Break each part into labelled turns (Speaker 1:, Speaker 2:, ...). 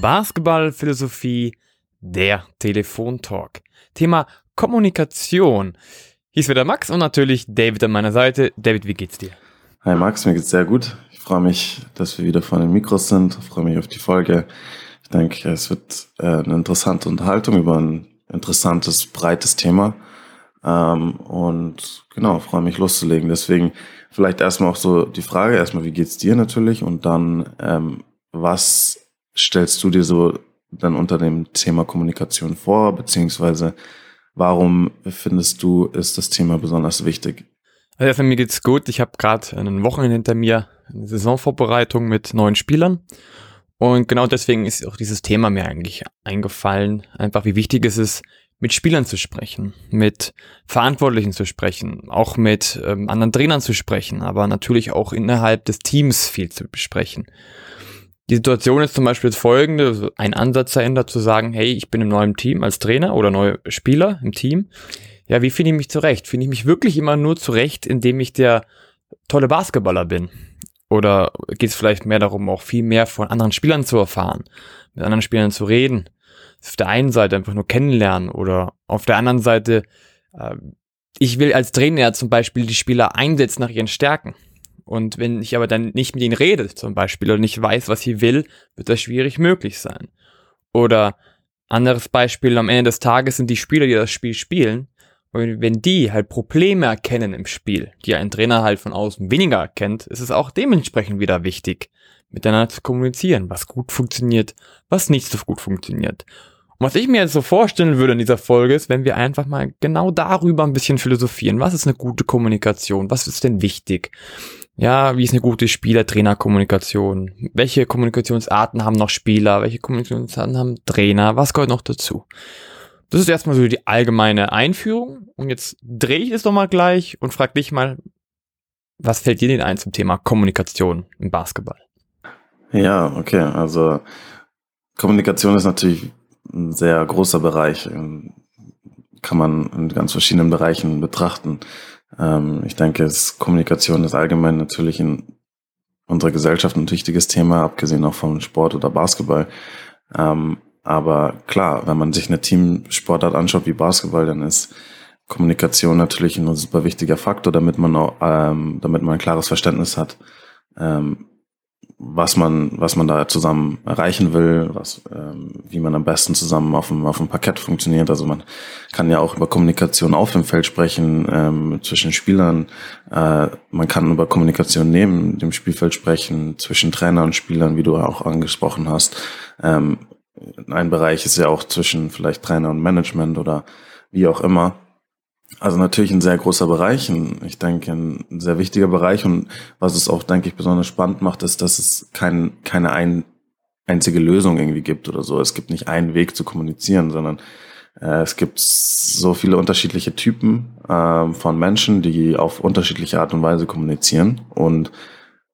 Speaker 1: Basketballphilosophie, der Telefontalk. Thema Kommunikation. Hier ist wieder Max und natürlich David an meiner Seite. David, wie geht's dir?
Speaker 2: Hi Max, mir geht's sehr gut. Ich freue mich, dass wir wieder vor den Mikros sind. Ich freue mich auf die Folge. Ich denke, es wird äh, eine interessante Unterhaltung über ein interessantes, breites Thema. Ähm, und genau, freue mich loszulegen. Deswegen vielleicht erstmal auch so die Frage, erstmal, wie geht's dir natürlich? Und dann, ähm, was stellst du dir so dann unter dem Thema Kommunikation vor, beziehungsweise warum findest du, ist das Thema besonders wichtig?
Speaker 1: Also erstmal mir geht's gut. Ich habe gerade einen Wochenende hinter mir, eine Saisonvorbereitung mit neuen Spielern. Und genau deswegen ist auch dieses Thema mir eigentlich eingefallen. Einfach wie wichtig es ist, mit Spielern zu sprechen, mit Verantwortlichen zu sprechen, auch mit ähm, anderen Trainern zu sprechen, aber natürlich auch innerhalb des Teams viel zu besprechen. Die Situation ist zum Beispiel folgende, ein Ansatz dahinter zu sagen, hey, ich bin im neuen Team als Trainer oder neuer Spieler im Team. Ja, wie finde ich mich zurecht? Finde ich mich wirklich immer nur zurecht, indem ich der tolle Basketballer bin? Oder geht es vielleicht mehr darum, auch viel mehr von anderen Spielern zu erfahren, mit anderen Spielern zu reden? Auf der einen Seite einfach nur kennenlernen oder auf der anderen Seite, äh, ich will als Trainer zum Beispiel die Spieler einsetzen nach ihren Stärken. Und wenn ich aber dann nicht mit ihnen rede, zum Beispiel, oder nicht weiß, was sie will, wird das schwierig möglich sein. Oder anderes Beispiel, am Ende des Tages sind die Spieler, die das Spiel spielen, und wenn die halt Probleme erkennen im Spiel, die ein Trainer halt von außen weniger erkennt, ist es auch dementsprechend wieder wichtig, miteinander zu kommunizieren, was gut funktioniert, was nicht so gut funktioniert. Und was ich mir jetzt so vorstellen würde in dieser Folge ist, wenn wir einfach mal genau darüber ein bisschen philosophieren. Was ist eine gute Kommunikation? Was ist denn wichtig? Ja, wie ist eine gute Spieler-Trainer-Kommunikation? Welche Kommunikationsarten haben noch Spieler? Welche Kommunikationsarten haben Trainer? Was gehört noch dazu? Das ist erstmal so die allgemeine Einführung. Und jetzt drehe ich es doch mal gleich und frage dich mal, was fällt dir denn ein zum Thema Kommunikation im Basketball?
Speaker 2: Ja, okay. Also Kommunikation ist natürlich ein sehr großer Bereich. Kann man in ganz verschiedenen Bereichen betrachten. Ähm, ich denke, es, Kommunikation ist allgemein natürlich in unserer Gesellschaft ein wichtiges Thema, abgesehen auch vom Sport oder Basketball. Ähm, aber klar, wenn man sich eine Teamsportart anschaut wie Basketball, dann ist Kommunikation natürlich ein super wichtiger Faktor, damit man auch, ähm, damit man ein klares Verständnis hat, ähm, was man, was man da zusammen erreichen will, was, ähm, wie man am besten zusammen auf dem, auf dem Parkett funktioniert. Also man kann ja auch über Kommunikation auf dem Feld sprechen, ähm, zwischen Spielern. Äh, man kann über Kommunikation neben dem Spielfeld sprechen, zwischen Trainer und Spielern, wie du auch angesprochen hast. Ähm, ein Bereich ist ja auch zwischen vielleicht Trainer und Management oder wie auch immer. Also natürlich ein sehr großer Bereich, und ich denke ein sehr wichtiger Bereich und was es auch, denke ich, besonders spannend macht, ist, dass es kein, keine ein, einzige Lösung irgendwie gibt oder so. Es gibt nicht einen Weg zu kommunizieren, sondern äh, es gibt so viele unterschiedliche Typen äh, von Menschen, die auf unterschiedliche Art und Weise kommunizieren und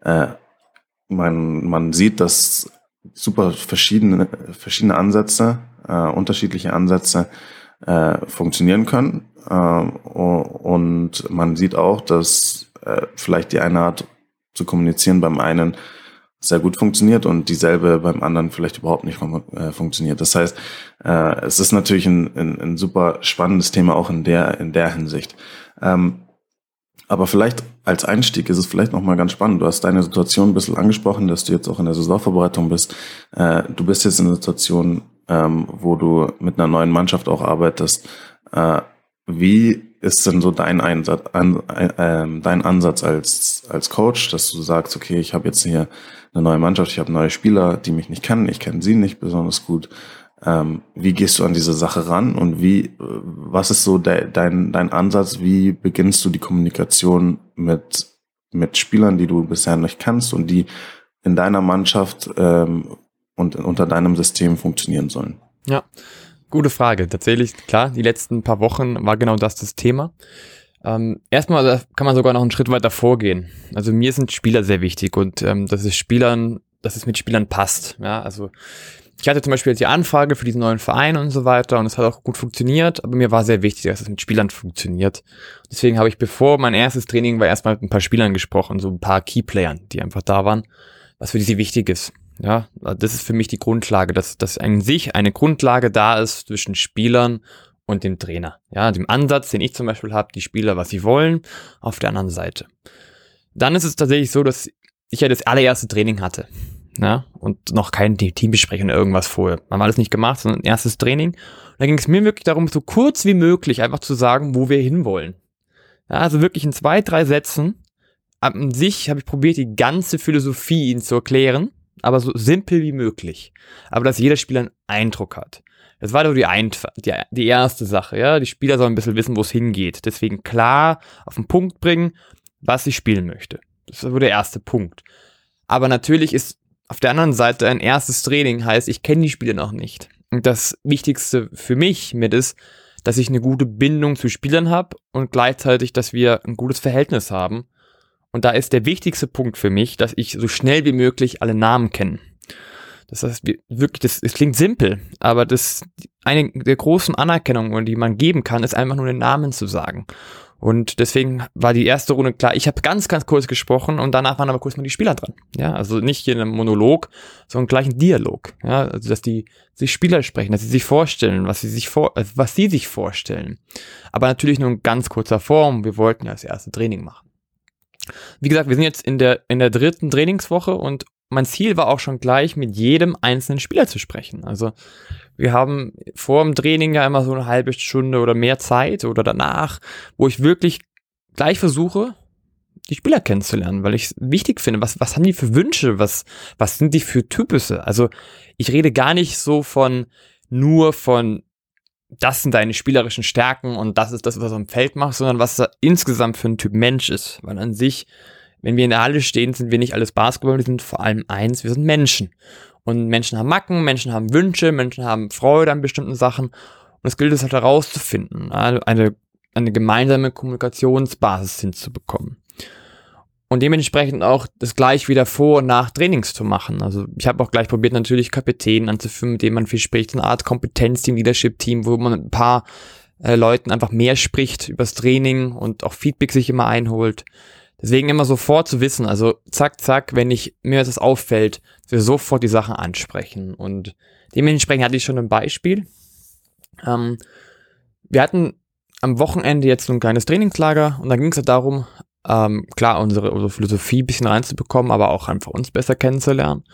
Speaker 2: äh, man, man sieht, dass super verschiedene, verschiedene Ansätze, äh, unterschiedliche Ansätze äh, funktionieren können. Äh, und man sieht auch, dass äh, vielleicht die eine Art zu kommunizieren beim einen sehr gut funktioniert und dieselbe beim anderen vielleicht überhaupt nicht äh, funktioniert. Das heißt, äh, es ist natürlich ein, ein, ein, super spannendes Thema auch in der in der Hinsicht. Ähm, aber vielleicht als Einstieg ist es vielleicht nochmal ganz spannend. Du hast deine Situation ein bisschen angesprochen, dass du jetzt auch in der Saisonvorbereitung bist. Du bist jetzt in einer Situation, ähm, wo du mit einer neuen Mannschaft auch arbeitest. Äh, wie ist denn so dein Einsatz, an, äh, dein Ansatz als, als Coach, dass du sagst, okay, ich habe jetzt hier eine neue Mannschaft, ich habe neue Spieler, die mich nicht kennen, ich kenne sie nicht besonders gut. Ähm, wie gehst du an diese Sache ran und wie, was ist so de, dein, dein Ansatz? Wie beginnst du die Kommunikation mit, mit Spielern, die du bisher nicht kennst und die in deiner Mannschaft ähm, und unter deinem System funktionieren sollen?
Speaker 1: Ja, gute Frage. Tatsächlich, klar, die letzten paar Wochen war genau das das Thema. Ähm, erstmal kann man sogar noch einen Schritt weiter vorgehen. Also mir sind Spieler sehr wichtig und ähm, dass es Spielern, dass es mit Spielern passt. Ja, also ich hatte zum Beispiel jetzt die Anfrage für diesen neuen Verein und so weiter und es hat auch gut funktioniert, aber mir war sehr wichtig, dass es mit Spielern funktioniert. Deswegen habe ich bevor mein erstes Training war erstmal mit ein paar Spielern gesprochen, so ein paar Keyplayern, die einfach da waren, was für die wichtig ist. Ja, das ist für mich die Grundlage, dass, dass an sich eine Grundlage da ist zwischen Spielern und dem Trainer. Ja, dem Ansatz, den ich zum Beispiel habe, die Spieler, was sie wollen, auf der anderen Seite. Dann ist es tatsächlich so, dass ich ja das allererste Training hatte. Ja, und noch kein Teambesprechung oder irgendwas vorher. Haben alles nicht gemacht, sondern erstes Training. Und da ging es mir wirklich darum, so kurz wie möglich einfach zu sagen, wo wir hinwollen. Ja, also wirklich in zwei, drei Sätzen. An sich habe ich probiert, die ganze Philosophie ihnen zu erklären, aber so simpel wie möglich. Aber dass jeder Spieler einen Eindruck hat. Das war doch die, Einf die, die erste Sache, ja. Die Spieler sollen ein bisschen wissen, wo es hingeht. Deswegen klar auf den Punkt bringen, was ich spielen möchte. Das war der erste Punkt. Aber natürlich ist auf der anderen Seite ein erstes Training heißt, ich kenne die Spieler noch nicht. Und das Wichtigste für mich mit ist, dass ich eine gute Bindung zu Spielern habe und gleichzeitig, dass wir ein gutes Verhältnis haben. Und da ist der wichtigste Punkt für mich, dass ich so schnell wie möglich alle Namen kenne. Das heißt, wirklich, das, das klingt simpel, aber das eine der großen Anerkennungen, die man geben kann, ist einfach nur den Namen zu sagen. Und deswegen war die erste Runde klar. Ich habe ganz, ganz kurz gesprochen und danach waren aber kurz mal die Spieler dran. Ja, also nicht hier in einem Monolog, sondern gleich ein Dialog. Ja, also dass die sich Spieler sprechen, dass sie sich vorstellen, was sie sich vor, also was sie sich vorstellen. Aber natürlich nur in ganz kurzer Form. Wir wollten ja das erste Training machen. Wie gesagt, wir sind jetzt in der in der dritten Trainingswoche und mein Ziel war auch schon gleich, mit jedem einzelnen Spieler zu sprechen. Also wir haben vor dem Training ja immer so eine halbe Stunde oder mehr Zeit oder danach, wo ich wirklich gleich versuche, die Spieler kennenzulernen, weil ich es wichtig finde, was, was haben die für Wünsche, was, was sind die für Typusse? Also ich rede gar nicht so von nur von das sind deine spielerischen Stärken und das ist das, was du am Feld machst, sondern was da insgesamt für ein Typ Mensch ist. Weil an sich wenn wir in der Halle stehen, sind wir nicht alles Basketball, wir sind vor allem eins, wir sind Menschen. Und Menschen haben Macken, Menschen haben Wünsche, Menschen haben Freude an bestimmten Sachen. Und es gilt es halt herauszufinden, eine, eine gemeinsame Kommunikationsbasis hinzubekommen. Und dementsprechend auch das gleich wieder vor und nach Trainings zu machen. Also ich habe auch gleich probiert, natürlich Kapitänen anzuführen, mit denen man viel spricht, eine Art Kompetenzteam, Leadership-Team, wo man ein paar äh, Leuten einfach mehr spricht übers Training und auch Feedback sich immer einholt. Deswegen immer sofort zu wissen, also zack, zack, wenn ich mir das auffällt, wir sofort die Sachen ansprechen. Und dementsprechend hatte ich schon ein Beispiel. Ähm, wir hatten am Wochenende jetzt so ein kleines Trainingslager und da ging es halt darum, ähm, klar, unsere, unsere Philosophie ein bisschen reinzubekommen, aber auch einfach uns besser kennenzulernen.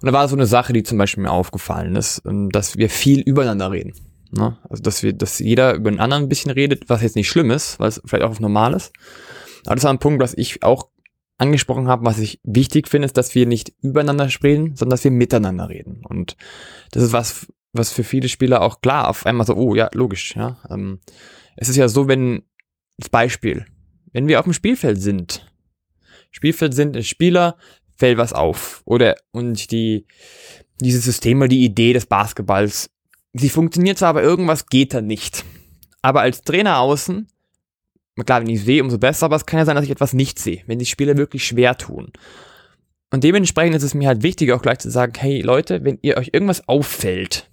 Speaker 1: Und da war so eine Sache, die zum Beispiel mir aufgefallen ist, ähm, dass wir viel übereinander reden. Ne? Also, dass wir, dass jeder über den anderen ein bisschen redet, was jetzt nicht schlimm ist, es vielleicht auch normal ist. Aber das war ein Punkt, was ich auch angesprochen habe, was ich wichtig finde, ist, dass wir nicht übereinander reden, sondern dass wir miteinander reden. Und das ist was, was für viele Spieler auch klar auf einmal so, oh ja, logisch, ja. Ähm, es ist ja so, wenn, das Beispiel, wenn wir auf dem Spielfeld sind, Spielfeld sind, ein Spieler, fällt was auf. Oder, und die, dieses System die Idee des Basketballs, sie funktioniert zwar, aber irgendwas geht da nicht. Aber als Trainer außen klar, wenn ich sehe, umso besser, aber es kann ja sein, dass ich etwas nicht sehe, wenn die Spieler wirklich schwer tun. Und dementsprechend ist es mir halt wichtig, auch gleich zu sagen, hey Leute, wenn ihr euch irgendwas auffällt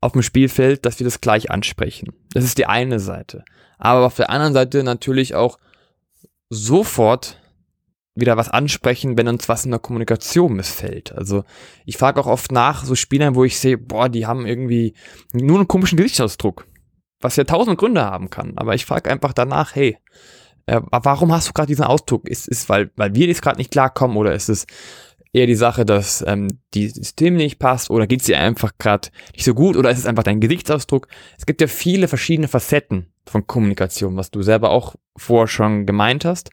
Speaker 1: auf dem Spielfeld, dass wir das gleich ansprechen. Das ist die eine Seite. Aber auf der anderen Seite natürlich auch sofort wieder was ansprechen, wenn uns was in der Kommunikation missfällt. Also ich frage auch oft nach so Spielern, wo ich sehe, boah, die haben irgendwie nur einen komischen Gesichtsausdruck was ja tausend Gründe haben kann. Aber ich frage einfach danach, hey, äh, warum hast du gerade diesen Ausdruck? Ist es, weil, weil wir jetzt gerade nicht klarkommen oder ist es eher die Sache, dass ähm, die System nicht passt oder geht es dir einfach gerade nicht so gut oder ist es einfach dein Gesichtsausdruck? Es gibt ja viele verschiedene Facetten von Kommunikation, was du selber auch vorher schon gemeint hast.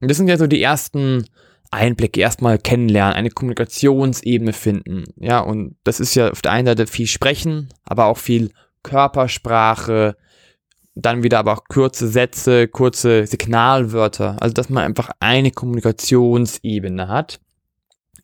Speaker 1: Und das sind ja so die ersten Einblicke, erstmal kennenlernen, eine Kommunikationsebene finden. Ja, und das ist ja auf der einen Seite viel sprechen, aber auch viel Körpersprache, dann wieder aber auch kurze Sätze, kurze Signalwörter. Also, dass man einfach eine Kommunikationsebene hat.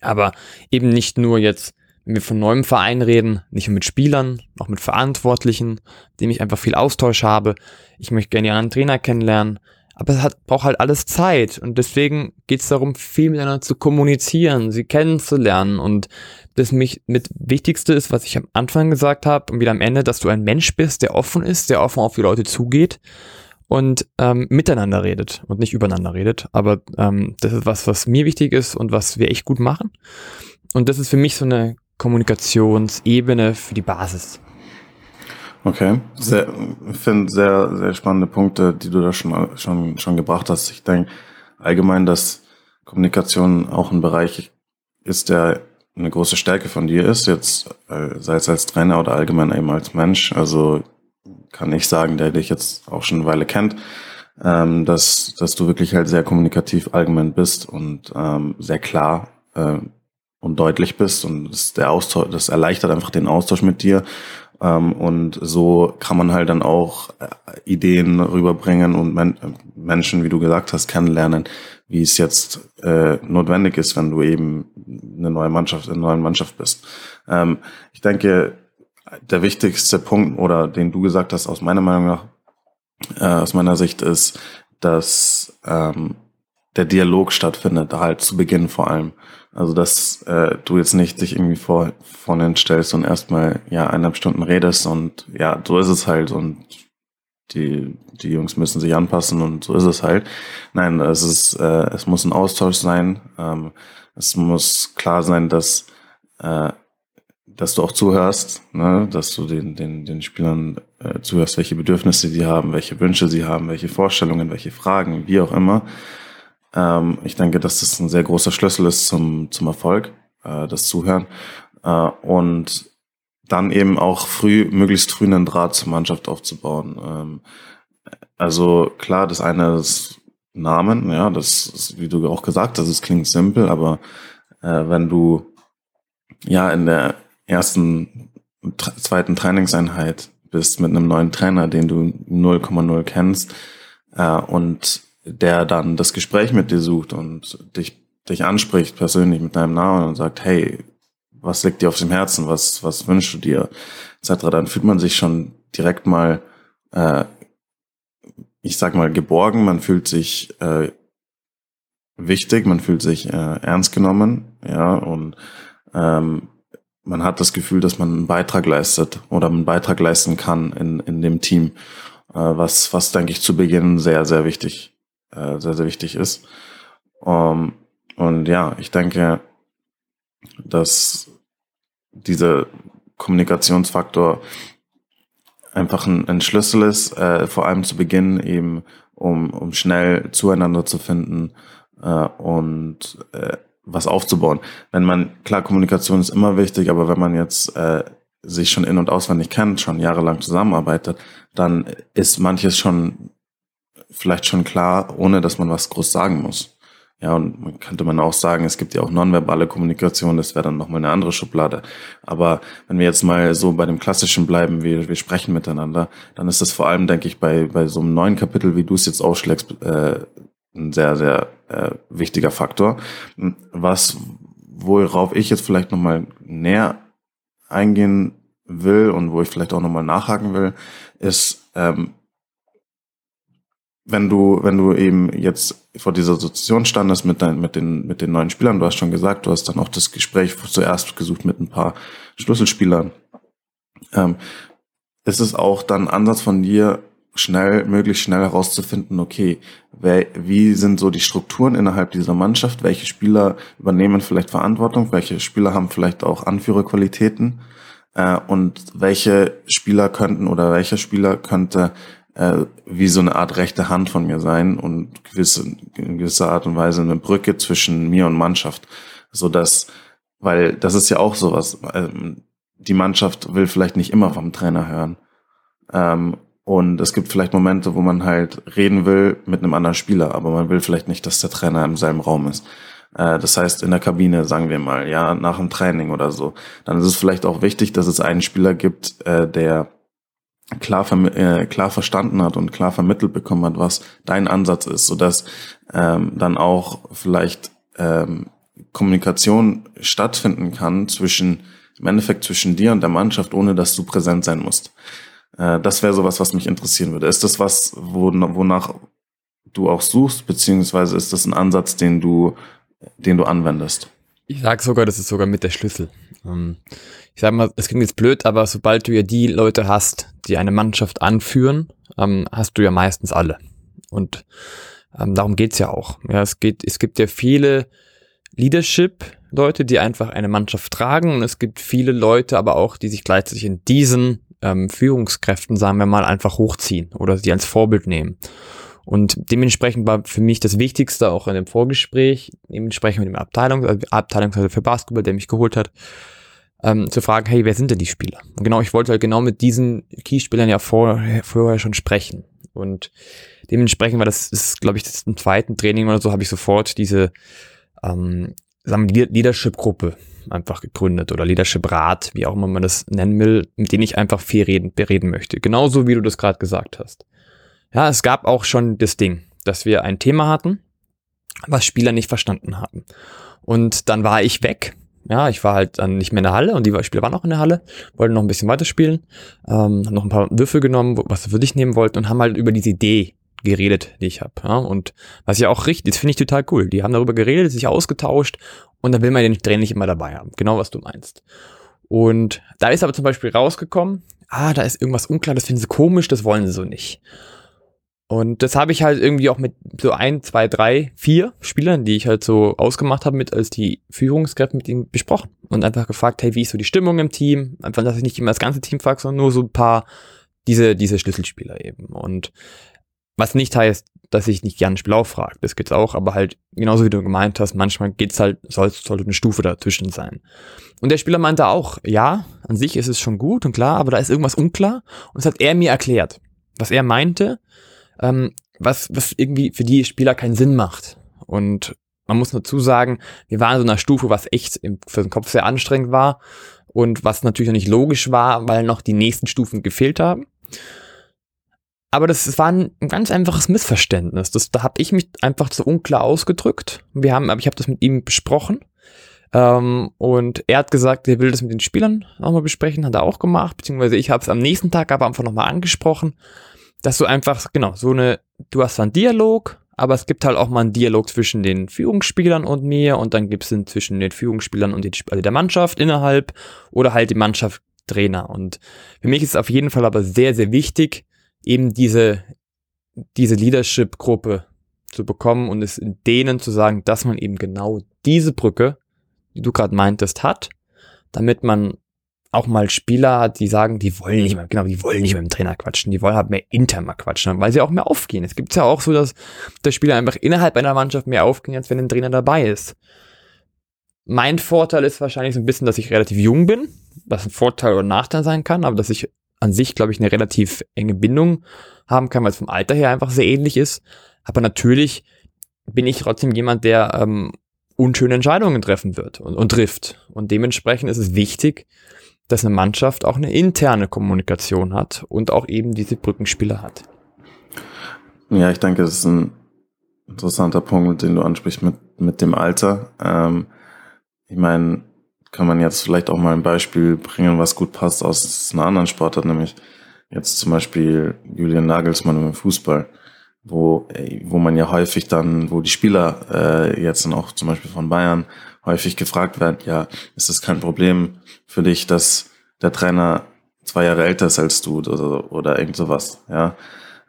Speaker 1: Aber eben nicht nur jetzt, wenn wir von neuem Verein reden, nicht nur mit Spielern, auch mit Verantwortlichen, mit denen ich einfach viel Austausch habe. Ich möchte gerne einen Trainer kennenlernen. Aber es hat, braucht halt alles Zeit. Und deswegen geht es darum, viel miteinander zu kommunizieren, sie kennenzulernen und das mich mit Wichtigste ist, was ich am Anfang gesagt habe und wieder am Ende, dass du ein Mensch bist, der offen ist, der offen auf die Leute zugeht und ähm, miteinander redet und nicht übereinander redet. Aber ähm, das ist was, was mir wichtig ist und was wir echt gut machen. Und das ist für mich so eine Kommunikationsebene für die Basis.
Speaker 2: Okay, sehr, finde sehr, sehr spannende Punkte, die du da schon, schon, schon gebracht hast. Ich denke allgemein, dass Kommunikation auch ein Bereich ist, der eine große Stärke von dir ist, jetzt äh, sei es als Trainer oder allgemein eben als Mensch. Also kann ich sagen, der dich jetzt auch schon eine Weile kennt, ähm, dass, dass du wirklich halt sehr kommunikativ allgemein bist und ähm, sehr klar äh, und deutlich bist und das, der Austausch, das erleichtert einfach den Austausch mit dir ähm, und so kann man halt dann auch äh, Ideen rüberbringen und Men Menschen, wie du gesagt hast, kennenlernen, wie es jetzt äh, notwendig ist, wenn du eben eine neue Mannschaft, eine neue Mannschaft bist. Ähm, ich denke, der wichtigste Punkt oder den du gesagt hast, aus meiner Meinung nach, äh, aus meiner Sicht ist, dass ähm, der Dialog stattfindet, halt zu Beginn vor allem. Also dass äh, du jetzt nicht dich irgendwie vor vorne hinstellst und erstmal ja eineinhalb Stunden redest und ja, so ist es halt und die, die Jungs müssen sich anpassen und so ist es halt. Nein, es ist, äh, es muss ein Austausch sein. Ähm, es muss klar sein, dass, äh, dass du auch zuhörst, ne? dass du den, den, den Spielern äh, zuhörst, welche Bedürfnisse sie haben, welche Wünsche sie haben, welche Vorstellungen, welche Fragen, wie auch immer. Ähm, ich denke, dass das ein sehr großer Schlüssel ist zum, zum Erfolg, äh, das Zuhören. Äh, und dann eben auch früh, möglichst früh einen Draht zur Mannschaft aufzubauen. Ähm, also klar, das eine ist Namen, ja, das ist, wie du auch gesagt hast, es klingt simpel, aber äh, wenn du ja in der ersten, zweiten Trainingseinheit bist mit einem neuen Trainer, den du 0,0 kennst äh, und der dann das Gespräch mit dir sucht und dich, dich anspricht persönlich mit deinem Namen und sagt, hey, was liegt dir auf dem Herzen, was, was wünschst du dir, etc., dann fühlt man sich schon direkt mal, äh, ich sag mal, geborgen, man fühlt sich äh, wichtig, man fühlt sich äh, ernst genommen, ja, und ähm, man hat das Gefühl, dass man einen Beitrag leistet oder einen Beitrag leisten kann in, in dem Team, äh, was, was denke ich zu Beginn sehr, sehr wichtig äh, sehr, sehr wichtig ist. Ähm, und ja, ich denke, dass dieser Kommunikationsfaktor einfach ein, ein Schlüssel ist, äh, vor allem zu Beginn eben, um, um schnell zueinander zu finden äh, und äh, was aufzubauen. Wenn man, klar, Kommunikation ist immer wichtig, aber wenn man jetzt äh, sich schon in- und auswendig kennt, schon jahrelang zusammenarbeitet, dann ist manches schon vielleicht schon klar, ohne dass man was groß sagen muss. Ja, und man könnte man auch sagen, es gibt ja auch nonverbale Kommunikation, das wäre dann nochmal eine andere Schublade. Aber wenn wir jetzt mal so bei dem Klassischen bleiben, wir, wir sprechen miteinander, dann ist das vor allem, denke ich, bei, bei so einem neuen Kapitel, wie du es jetzt ausschlägst, äh, ein sehr, sehr äh, wichtiger Faktor. Was, worauf ich jetzt vielleicht nochmal näher eingehen will und wo ich vielleicht auch nochmal nachhaken will, ist, ähm, wenn du, wenn du eben jetzt vor dieser Situation standest mit, dein, mit, den, mit den neuen Spielern, du hast schon gesagt, du hast dann auch das Gespräch zuerst gesucht mit ein paar Schlüsselspielern. Ähm, ist es auch dann Ansatz von dir, schnell, möglichst schnell herauszufinden, okay, wer, wie sind so die Strukturen innerhalb dieser Mannschaft, welche Spieler übernehmen vielleicht Verantwortung, welche Spieler haben vielleicht auch Anführerqualitäten äh, und welche Spieler könnten oder welcher Spieler könnte äh, wie so eine Art rechte Hand von mir sein und gewisse, in gewisser Art und Weise eine Brücke zwischen mir und Mannschaft, so dass, weil das ist ja auch sowas. Ähm, die Mannschaft will vielleicht nicht immer vom Trainer hören. Ähm, und es gibt vielleicht Momente, wo man halt reden will mit einem anderen Spieler, aber man will vielleicht nicht, dass der Trainer im selben Raum ist. Äh, das heißt, in der Kabine, sagen wir mal, ja, nach dem Training oder so. Dann ist es vielleicht auch wichtig, dass es einen Spieler gibt, äh, der klar, äh, klar verstanden hat und klar vermittelt bekommen hat, was dein Ansatz ist, sodass ähm, dann auch vielleicht ähm, Kommunikation stattfinden kann zwischen, im Endeffekt zwischen dir und der Mannschaft, ohne dass du präsent sein musst. Äh, das wäre sowas, was mich interessieren würde. Ist das was, wo, wonach du auch suchst, beziehungsweise ist das ein Ansatz, den du, den du anwendest?
Speaker 1: Ich sage sogar, das ist sogar mit der Schlüssel. Ähm, ich sag mal, es klingt jetzt blöd, aber sobald du ja die Leute hast, die eine Mannschaft anführen, ähm, hast du ja meistens alle. Und ähm, darum geht's ja auch. Ja, es geht, es gibt ja viele Leadership-Leute, die einfach eine Mannschaft tragen und es gibt viele Leute aber auch, die sich gleichzeitig in diesen ähm, Führungskräften, sagen wir mal, einfach hochziehen oder sie als Vorbild nehmen. Und dementsprechend war für mich das Wichtigste auch in dem Vorgespräch, dementsprechend mit dem Abteilungs also Abteilungsleiter für Basketball, der mich geholt hat, ähm, zu fragen, hey, wer sind denn die Spieler? Und genau, ich wollte halt genau mit diesen Key-Spielern ja vorher, vorher schon sprechen. Und dementsprechend war das, ist, glaube ich, das im zweiten Training oder so, habe ich sofort diese ähm, Leadership-Gruppe einfach gegründet oder Leadership-Rat, wie auch immer man das nennen will, mit denen ich einfach viel reden, bereden möchte. Genauso wie du das gerade gesagt hast. Ja, es gab auch schon das Ding, dass wir ein Thema hatten, was Spieler nicht verstanden haben. Und dann war ich weg. Ja, ich war halt dann nicht mehr in der Halle und die Spieler waren auch in der Halle, wollten noch ein bisschen weiterspielen, ähm, haben noch ein paar Würfel genommen, was sie für dich nehmen wollten und haben halt über diese Idee geredet, die ich habe. Ja? Und was ja auch richtig, das finde ich total cool. Die haben darüber geredet, sich ausgetauscht und da will man den Trainer nicht immer dabei haben. Genau, was du meinst. Und da ist aber zum Beispiel rausgekommen, ah, da ist irgendwas unklar, das finden sie komisch, das wollen sie so nicht. Und das habe ich halt irgendwie auch mit so ein, zwei, drei, vier Spielern, die ich halt so ausgemacht habe mit als die Führungskräfte mit ihnen besprochen und einfach gefragt, hey, wie ist so die Stimmung im Team? Einfach, dass ich nicht immer das ganze Team frage, sondern nur so ein paar diese, diese Schlüsselspieler eben. Und was nicht heißt, dass ich nicht gerne Spiel frage. Das geht's auch, aber halt, genauso wie du gemeint hast, manchmal geht's halt, soll, sollte eine Stufe dazwischen sein. Und der Spieler meinte auch, ja, an sich ist es schon gut und klar, aber da ist irgendwas unklar. Und das hat er mir erklärt. Was er meinte, ähm, was, was irgendwie für die Spieler keinen Sinn macht. Und man muss dazu sagen, wir waren in so einer Stufe, was echt im, für den Kopf sehr anstrengend war und was natürlich auch nicht logisch war, weil noch die nächsten Stufen gefehlt haben. Aber das, war ein, ganz einfaches Missverständnis. Das, da habe ich mich einfach zu unklar ausgedrückt. Wir haben, aber ich habe das mit ihm besprochen. Ähm, und er hat gesagt, er will das mit den Spielern nochmal besprechen, hat er auch gemacht, beziehungsweise ich habe es am nächsten Tag aber einfach nochmal angesprochen, dass du einfach, genau, so eine, du hast einen Dialog, aber es gibt halt auch mal einen Dialog zwischen den Führungsspielern und mir und dann gibt es den zwischen den Führungsspielern und den, also der Mannschaft innerhalb oder halt die Mannschaft Trainer. Und für mich ist es auf jeden Fall aber sehr, sehr wichtig, eben diese, diese Leadership-Gruppe zu bekommen und es denen zu sagen, dass man eben genau diese Brücke, die du gerade meintest, hat, damit man auch mal Spieler hat, die sagen, die wollen nicht mehr, genau, die wollen nicht mehr mit dem Trainer quatschen, die wollen halt mehr intern mal quatschen, weil sie auch mehr aufgehen. Es gibt ja auch so, dass der Spieler einfach innerhalb einer Mannschaft mehr aufgehen, als wenn ein Trainer dabei ist. Mein Vorteil ist wahrscheinlich so ein bisschen, dass ich relativ jung bin, was ein Vorteil oder Nachteil sein kann, aber dass ich an sich, glaube ich, eine relativ enge Bindung haben kann, weil es vom Alter her einfach sehr ähnlich ist. Aber natürlich bin ich trotzdem jemand, der ähm, unschöne Entscheidungen treffen wird und, und trifft. Und dementsprechend ist es wichtig, dass eine Mannschaft auch eine interne Kommunikation hat und auch eben diese Brückenspieler hat.
Speaker 2: Ja, ich denke, das ist ein interessanter Punkt, den du ansprichst mit, mit dem Alter. Ähm, ich meine, kann man jetzt vielleicht auch mal ein Beispiel bringen, was gut passt aus einer anderen Sportart, nämlich jetzt zum Beispiel Julian Nagelsmann im Fußball, wo, wo man ja häufig dann, wo die Spieler äh, jetzt dann auch zum Beispiel von Bayern häufig gefragt werden, ja, ist es kein Problem für dich, dass der Trainer zwei Jahre älter ist als du oder, oder irgend sowas, ja.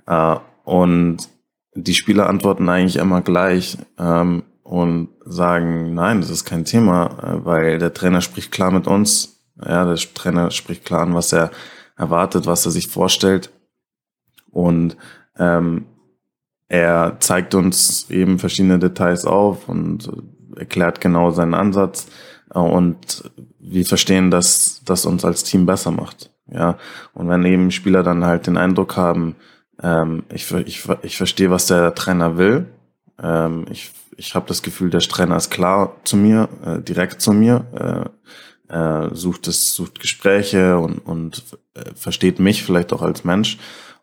Speaker 2: Äh, und die Spieler antworten eigentlich immer gleich, ähm, und sagen, nein, das ist kein Thema, äh, weil der Trainer spricht klar mit uns. Ja, der Trainer spricht klar an, was er erwartet, was er sich vorstellt. Und ähm, er zeigt uns eben verschiedene Details auf und erklärt genau seinen Ansatz. Äh, und wir verstehen, dass das uns als Team besser macht. Ja, und wenn eben Spieler dann halt den Eindruck haben, ähm, ich, ich, ich verstehe, was der Trainer will, ähm, ich ich habe das Gefühl, der Trainer ist klar zu mir, äh, direkt zu mir, äh, äh, sucht es, sucht Gespräche und, und äh, versteht mich vielleicht auch als Mensch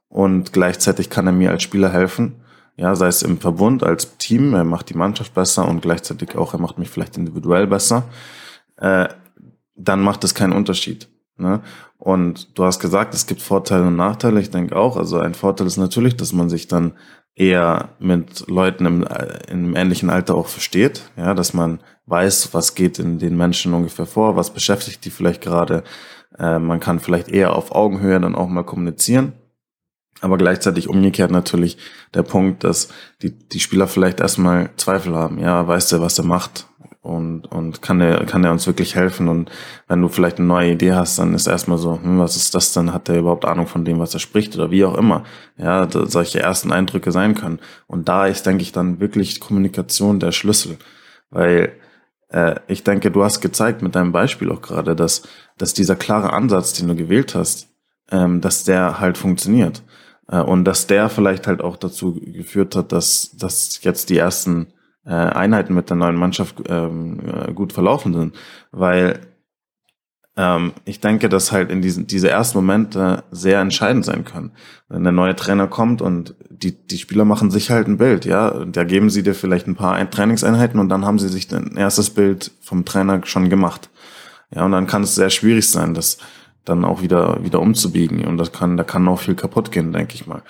Speaker 2: und gleichzeitig kann er mir als Spieler helfen. Ja, sei es im Verbund als Team, er macht die Mannschaft besser und gleichzeitig auch, er macht mich vielleicht individuell besser. Äh, dann macht es keinen Unterschied. Ne? Und du hast gesagt, es gibt Vorteile und Nachteile. Ich denke auch. Also ein Vorteil ist natürlich, dass man sich dann eher mit Leuten im, im ähnlichen Alter auch versteht, ja, dass man weiß, was geht in den Menschen ungefähr vor, was beschäftigt die vielleicht gerade. Äh, man kann vielleicht eher auf Augenhöhe dann auch mal kommunizieren. Aber gleichzeitig umgekehrt natürlich der Punkt, dass die, die Spieler vielleicht erstmal Zweifel haben. Ja, weiß der, was er macht? Und, und kann der, kann der uns wirklich helfen. Und wenn du vielleicht eine neue Idee hast, dann ist erstmal so, hm, was ist das denn? Hat der überhaupt Ahnung von dem, was er spricht oder wie auch immer? Ja, solche ersten Eindrücke sein können. Und da ist, denke ich, dann wirklich Kommunikation der Schlüssel. Weil äh, ich denke, du hast gezeigt mit deinem Beispiel auch gerade, dass, dass dieser klare Ansatz, den du gewählt hast, ähm, dass der halt funktioniert. Äh, und dass der vielleicht halt auch dazu geführt hat, dass, dass jetzt die ersten äh, Einheiten mit der neuen Mannschaft ähm, äh, gut verlaufen sind. Weil ähm, ich denke, dass halt in diesen diese ersten Momente sehr entscheidend sein können. Wenn der neue Trainer kommt und die, die Spieler machen sich halt ein Bild, ja, da geben sie dir vielleicht ein paar Trainingseinheiten und dann haben sie sich ein erstes Bild vom Trainer schon gemacht. Ja, und dann kann es sehr schwierig sein, das dann auch wieder, wieder umzubiegen. Und das kann, da kann auch viel kaputt gehen, denke ich mal.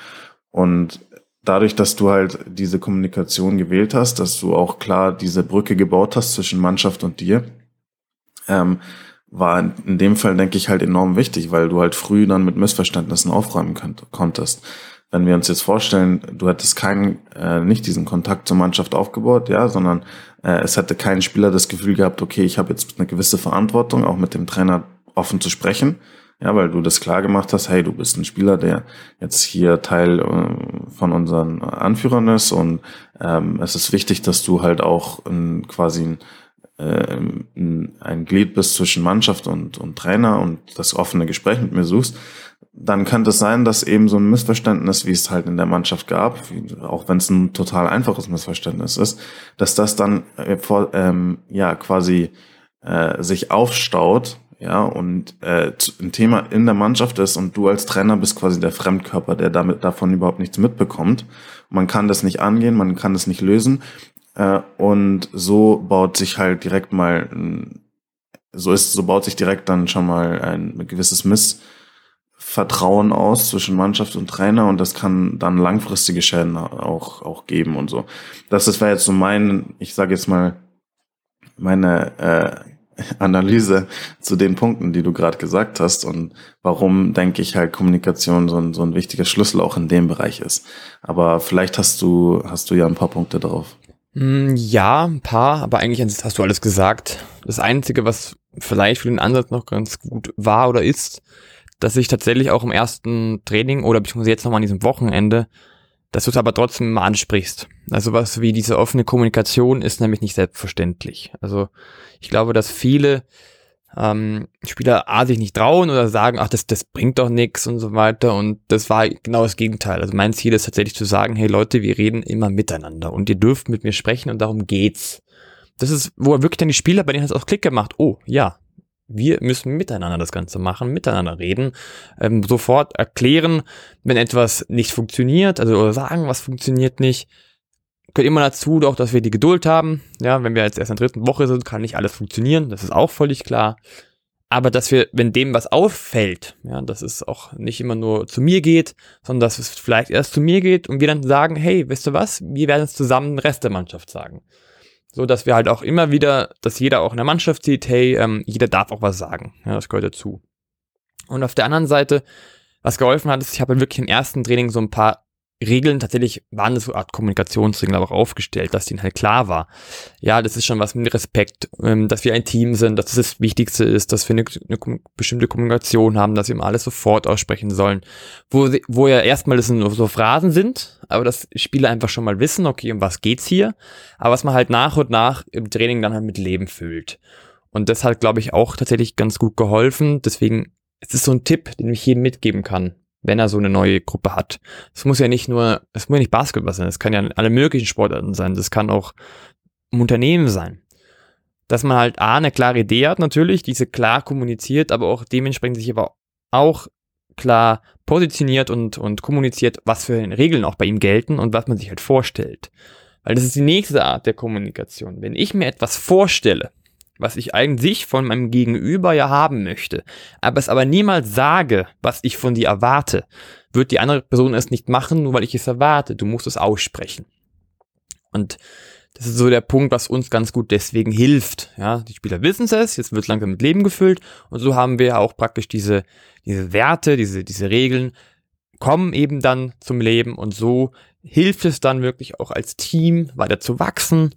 Speaker 2: Und dadurch, dass du halt diese Kommunikation gewählt hast, dass du auch klar diese Brücke gebaut hast zwischen Mannschaft und dir, ähm, war in dem Fall, denke ich, halt enorm wichtig, weil du halt früh dann mit Missverständnissen aufräumen könnt, konntest. Wenn wir uns jetzt vorstellen, du hättest keinen, äh, nicht diesen Kontakt zur Mannschaft aufgebaut, ja, sondern äh, es hätte kein Spieler das Gefühl gehabt, okay, ich habe jetzt eine gewisse Verantwortung, auch mit dem Trainer offen zu sprechen, ja, weil du das klar gemacht hast, hey, du bist ein Spieler, der jetzt hier Teil äh, von unseren Anführern ist. Und ähm, es ist wichtig, dass du halt auch ein, quasi ein äh, ein Glied bist zwischen Mannschaft und, und Trainer und das offene Gespräch mit mir suchst, dann könnte es sein, dass eben so ein Missverständnis, wie es halt in der Mannschaft gab, auch wenn es ein total einfaches Missverständnis ist, dass das dann äh, vor, ähm, ja quasi äh, sich aufstaut ja, und äh, ein Thema in der Mannschaft ist und du als Trainer bist quasi der Fremdkörper, der damit davon überhaupt nichts mitbekommt. Man kann das nicht angehen, man kann das nicht lösen. Äh, und so baut sich halt direkt mal, so ist, so baut sich direkt dann schon mal ein gewisses Missvertrauen aus zwischen Mannschaft und Trainer und das kann dann langfristige Schäden auch, auch geben und so. Das, das wäre jetzt so mein, ich sage jetzt mal, meine äh, Analyse zu den Punkten, die du gerade gesagt hast und warum, denke ich, halt Kommunikation so ein, so ein wichtiger Schlüssel auch in dem Bereich ist. Aber vielleicht hast du, hast du ja ein paar Punkte drauf.
Speaker 1: Mm, ja, ein paar, aber eigentlich hast du alles gesagt. Das Einzige, was vielleicht für den Ansatz noch ganz gut war oder ist, dass ich tatsächlich auch im ersten Training oder beziehungsweise jetzt nochmal an diesem Wochenende dass du es aber trotzdem mal ansprichst. Also was wie diese offene Kommunikation ist nämlich nicht selbstverständlich. Also ich glaube, dass viele ähm, Spieler A sich nicht trauen oder sagen, ach, das, das bringt doch nichts und so weiter. Und das war genau das Gegenteil. Also mein Ziel ist tatsächlich zu sagen, hey Leute, wir reden immer miteinander und ihr dürft mit mir sprechen und darum geht's. Das ist, wo er wirklich dann die Spieler, bei denen hat es auch Klick gemacht. Oh, ja, wir müssen miteinander das Ganze machen, miteinander reden, ähm, sofort erklären, wenn etwas nicht funktioniert, also oder sagen, was funktioniert nicht. Gehört immer dazu doch, dass wir die Geduld haben. Ja, wenn wir jetzt erst in der dritten Woche sind, kann nicht alles funktionieren. Das ist auch völlig klar. Aber dass wir, wenn dem was auffällt, ja, dass es auch nicht immer nur zu mir geht, sondern dass es vielleicht erst zu mir geht und wir dann sagen, hey, weißt du was, wir werden es zusammen den Rest der Mannschaft sagen so dass wir halt auch immer wieder, dass jeder auch in der Mannschaft sieht, hey, ähm, jeder darf auch was sagen. Ja, das gehört dazu. Und auf der anderen Seite, was geholfen hat, ist, ich habe wirklich im ersten Training so ein paar Regeln, tatsächlich waren das so eine Art Kommunikationsregeln aber auch aufgestellt, dass denen halt klar war. Ja, das ist schon was mit Respekt, ähm, dass wir ein Team sind, dass das, das Wichtigste ist, dass wir eine, eine, bestimmte Kommunikation haben, dass wir immer alles sofort aussprechen sollen. Wo, wo ja erstmal das nur so Phrasen sind, aber dass Spieler einfach schon mal wissen, okay, um was geht's hier, aber was man halt nach und nach im Training dann halt mit Leben füllt. Und das hat, glaube ich, auch tatsächlich ganz gut geholfen. Deswegen, es ist so ein Tipp, den ich jedem mitgeben kann wenn er so eine neue Gruppe hat. Es muss ja nicht nur, es muss ja nicht Basketball sein, es kann ja alle möglichen Sportarten sein, das kann auch ein Unternehmen sein. Dass man halt A, eine klare Idee hat natürlich, diese klar kommuniziert, aber auch dementsprechend sich aber auch klar positioniert und, und kommuniziert, was für Regeln auch bei ihm gelten und was man sich halt vorstellt. Weil das ist die nächste Art der Kommunikation. Wenn ich mir etwas vorstelle, was ich eigentlich von meinem Gegenüber ja haben möchte, aber es aber niemals sage, was ich von dir erwarte, wird die andere Person es nicht machen, nur weil ich es erwarte. Du musst es aussprechen. Und das ist so der Punkt, was uns ganz gut deswegen hilft. Ja, die Spieler wissen es, jetzt wird langsam mit Leben gefüllt und so haben wir auch praktisch diese, diese Werte, diese, diese Regeln kommen eben dann zum Leben und so hilft es dann wirklich auch als Team weiter zu wachsen,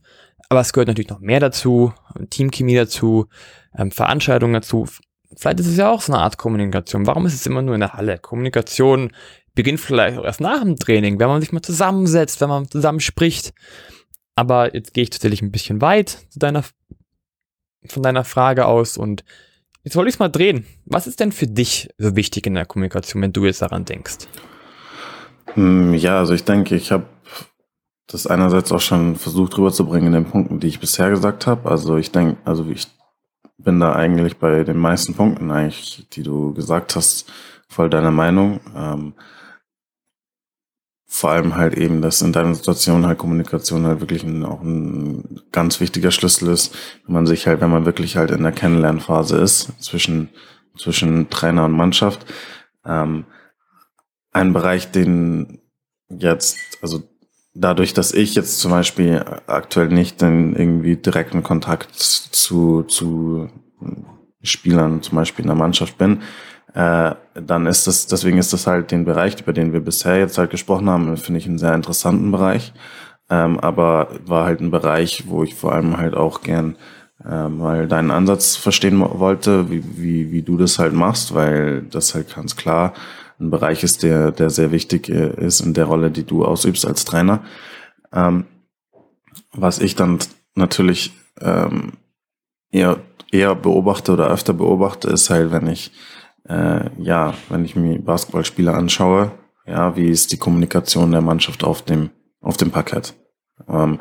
Speaker 1: Aber es gehört natürlich noch mehr dazu, Teamchemie dazu, ähm, Veranstaltungen dazu. Vielleicht ist es ja auch so eine Art Kommunikation. Warum ist es immer nur in der Halle? Kommunikation beginnt vielleicht auch erst nach dem Training, wenn man sich mal zusammensetzt, wenn man zusammen spricht. Aber jetzt gehe ich tatsächlich ein bisschen weit zu deiner, von deiner Frage aus und jetzt wollte ich es mal drehen. Was ist denn für dich so wichtig in der Kommunikation, wenn du jetzt daran denkst?
Speaker 2: Hm, ja, also ich denke, ich habe das einerseits auch schon versucht rüberzubringen in den Punkten, die ich bisher gesagt habe. Also ich denke, also ich bin da eigentlich bei den meisten Punkten eigentlich, die du gesagt hast, voll deiner Meinung. Ähm, vor allem halt eben, dass in deiner Situation halt Kommunikation halt wirklich ein, auch ein ganz wichtiger Schlüssel ist, wenn man sich halt, wenn man wirklich halt in der Kennenlernphase ist, zwischen, zwischen Trainer und Mannschaft. Ähm, ein Bereich, den jetzt, also dadurch, dass ich jetzt zum Beispiel aktuell nicht in irgendwie direkten Kontakt zu, zu Spielern zum Beispiel in der Mannschaft bin, äh, dann ist das, deswegen ist das halt den Bereich, über den wir bisher jetzt halt gesprochen haben, finde ich einen sehr interessanten Bereich. Ähm, aber war halt ein Bereich, wo ich vor allem halt auch gern äh, mal deinen Ansatz verstehen wollte, wie, wie, wie du das halt machst, weil das halt ganz klar ein Bereich ist, der, der sehr wichtig äh, ist in der Rolle, die du ausübst als Trainer. Ähm, was ich dann natürlich ähm, eher, eher beobachte oder öfter beobachte, ist halt, wenn ich äh, ja, wenn ich mir Basketballspieler anschaue, ja, wie ist die Kommunikation der Mannschaft auf dem, auf dem Parkett? Ähm,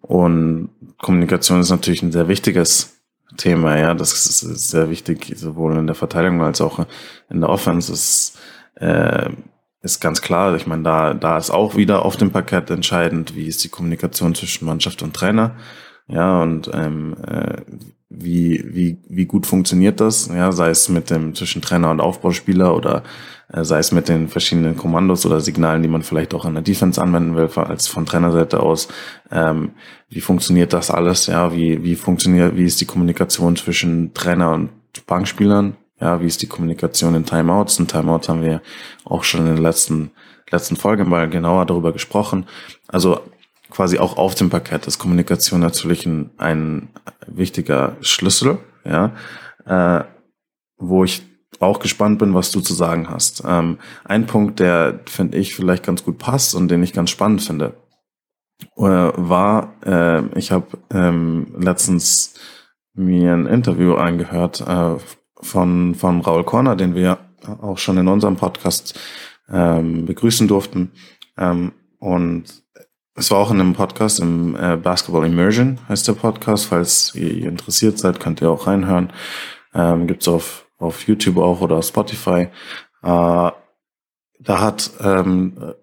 Speaker 2: und Kommunikation ist natürlich ein sehr wichtiges Thema, ja, das ist sehr wichtig, sowohl in der Verteidigung als auch in der Offense. Ist, äh, ist ganz klar, ich meine, da, da ist auch wieder auf dem Parkett entscheidend, wie ist die Kommunikation zwischen Mannschaft und Trainer. Ja, und ähm, äh, wie, wie, wie gut funktioniert das? Ja, sei es mit dem zwischen Trainer und Aufbauspieler oder äh, sei es mit den verschiedenen Kommandos oder Signalen, die man vielleicht auch an der Defense anwenden will, als von Trainerseite aus. Ähm, wie funktioniert das alles? Ja, wie, wie funktioniert, wie ist die Kommunikation zwischen Trainer und Bankspielern? Ja, wie ist die Kommunikation in Timeouts? In Timeouts haben wir auch schon in der letzten, letzten Folge mal genauer darüber gesprochen. Also quasi auch auf dem Parkett ist Kommunikation natürlich ein, ein wichtiger Schlüssel, ja, äh, wo ich auch gespannt bin, was du zu sagen hast. Ähm, ein Punkt, der finde ich vielleicht ganz gut passt und den ich ganz spannend finde, äh, war, äh, ich habe ähm, letztens mir ein Interview angehört äh, von, von Raul Korner, den wir auch schon in unserem Podcast ähm, begrüßen durften. Ähm, und es war auch in einem Podcast, im äh, Basketball Immersion heißt der Podcast. Falls ihr interessiert seid, könnt ihr auch reinhören. Ähm, gibt's auf, auf YouTube auch oder auf Spotify. Äh, da hat ähm,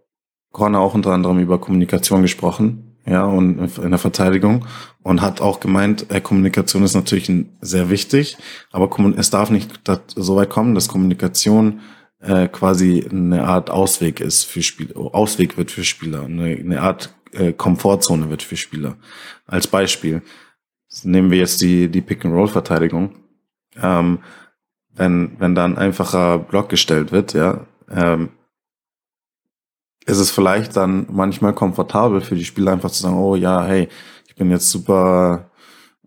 Speaker 2: Corner auch unter anderem über Kommunikation gesprochen, ja, und in der Verteidigung und hat auch gemeint, äh, Kommunikation ist natürlich sehr wichtig, aber es darf nicht so weit kommen, dass Kommunikation äh, quasi eine Art Ausweg ist für Spieler, Ausweg wird für Spieler, eine Art äh, Komfortzone wird für Spieler. Als Beispiel nehmen wir jetzt die, die Pick-and-Roll-Verteidigung. Ähm, wenn, wenn da ein einfacher Block gestellt wird, ja, ähm, ist es vielleicht dann manchmal komfortabel für die Spieler einfach zu sagen, oh ja, hey, ich bin jetzt super,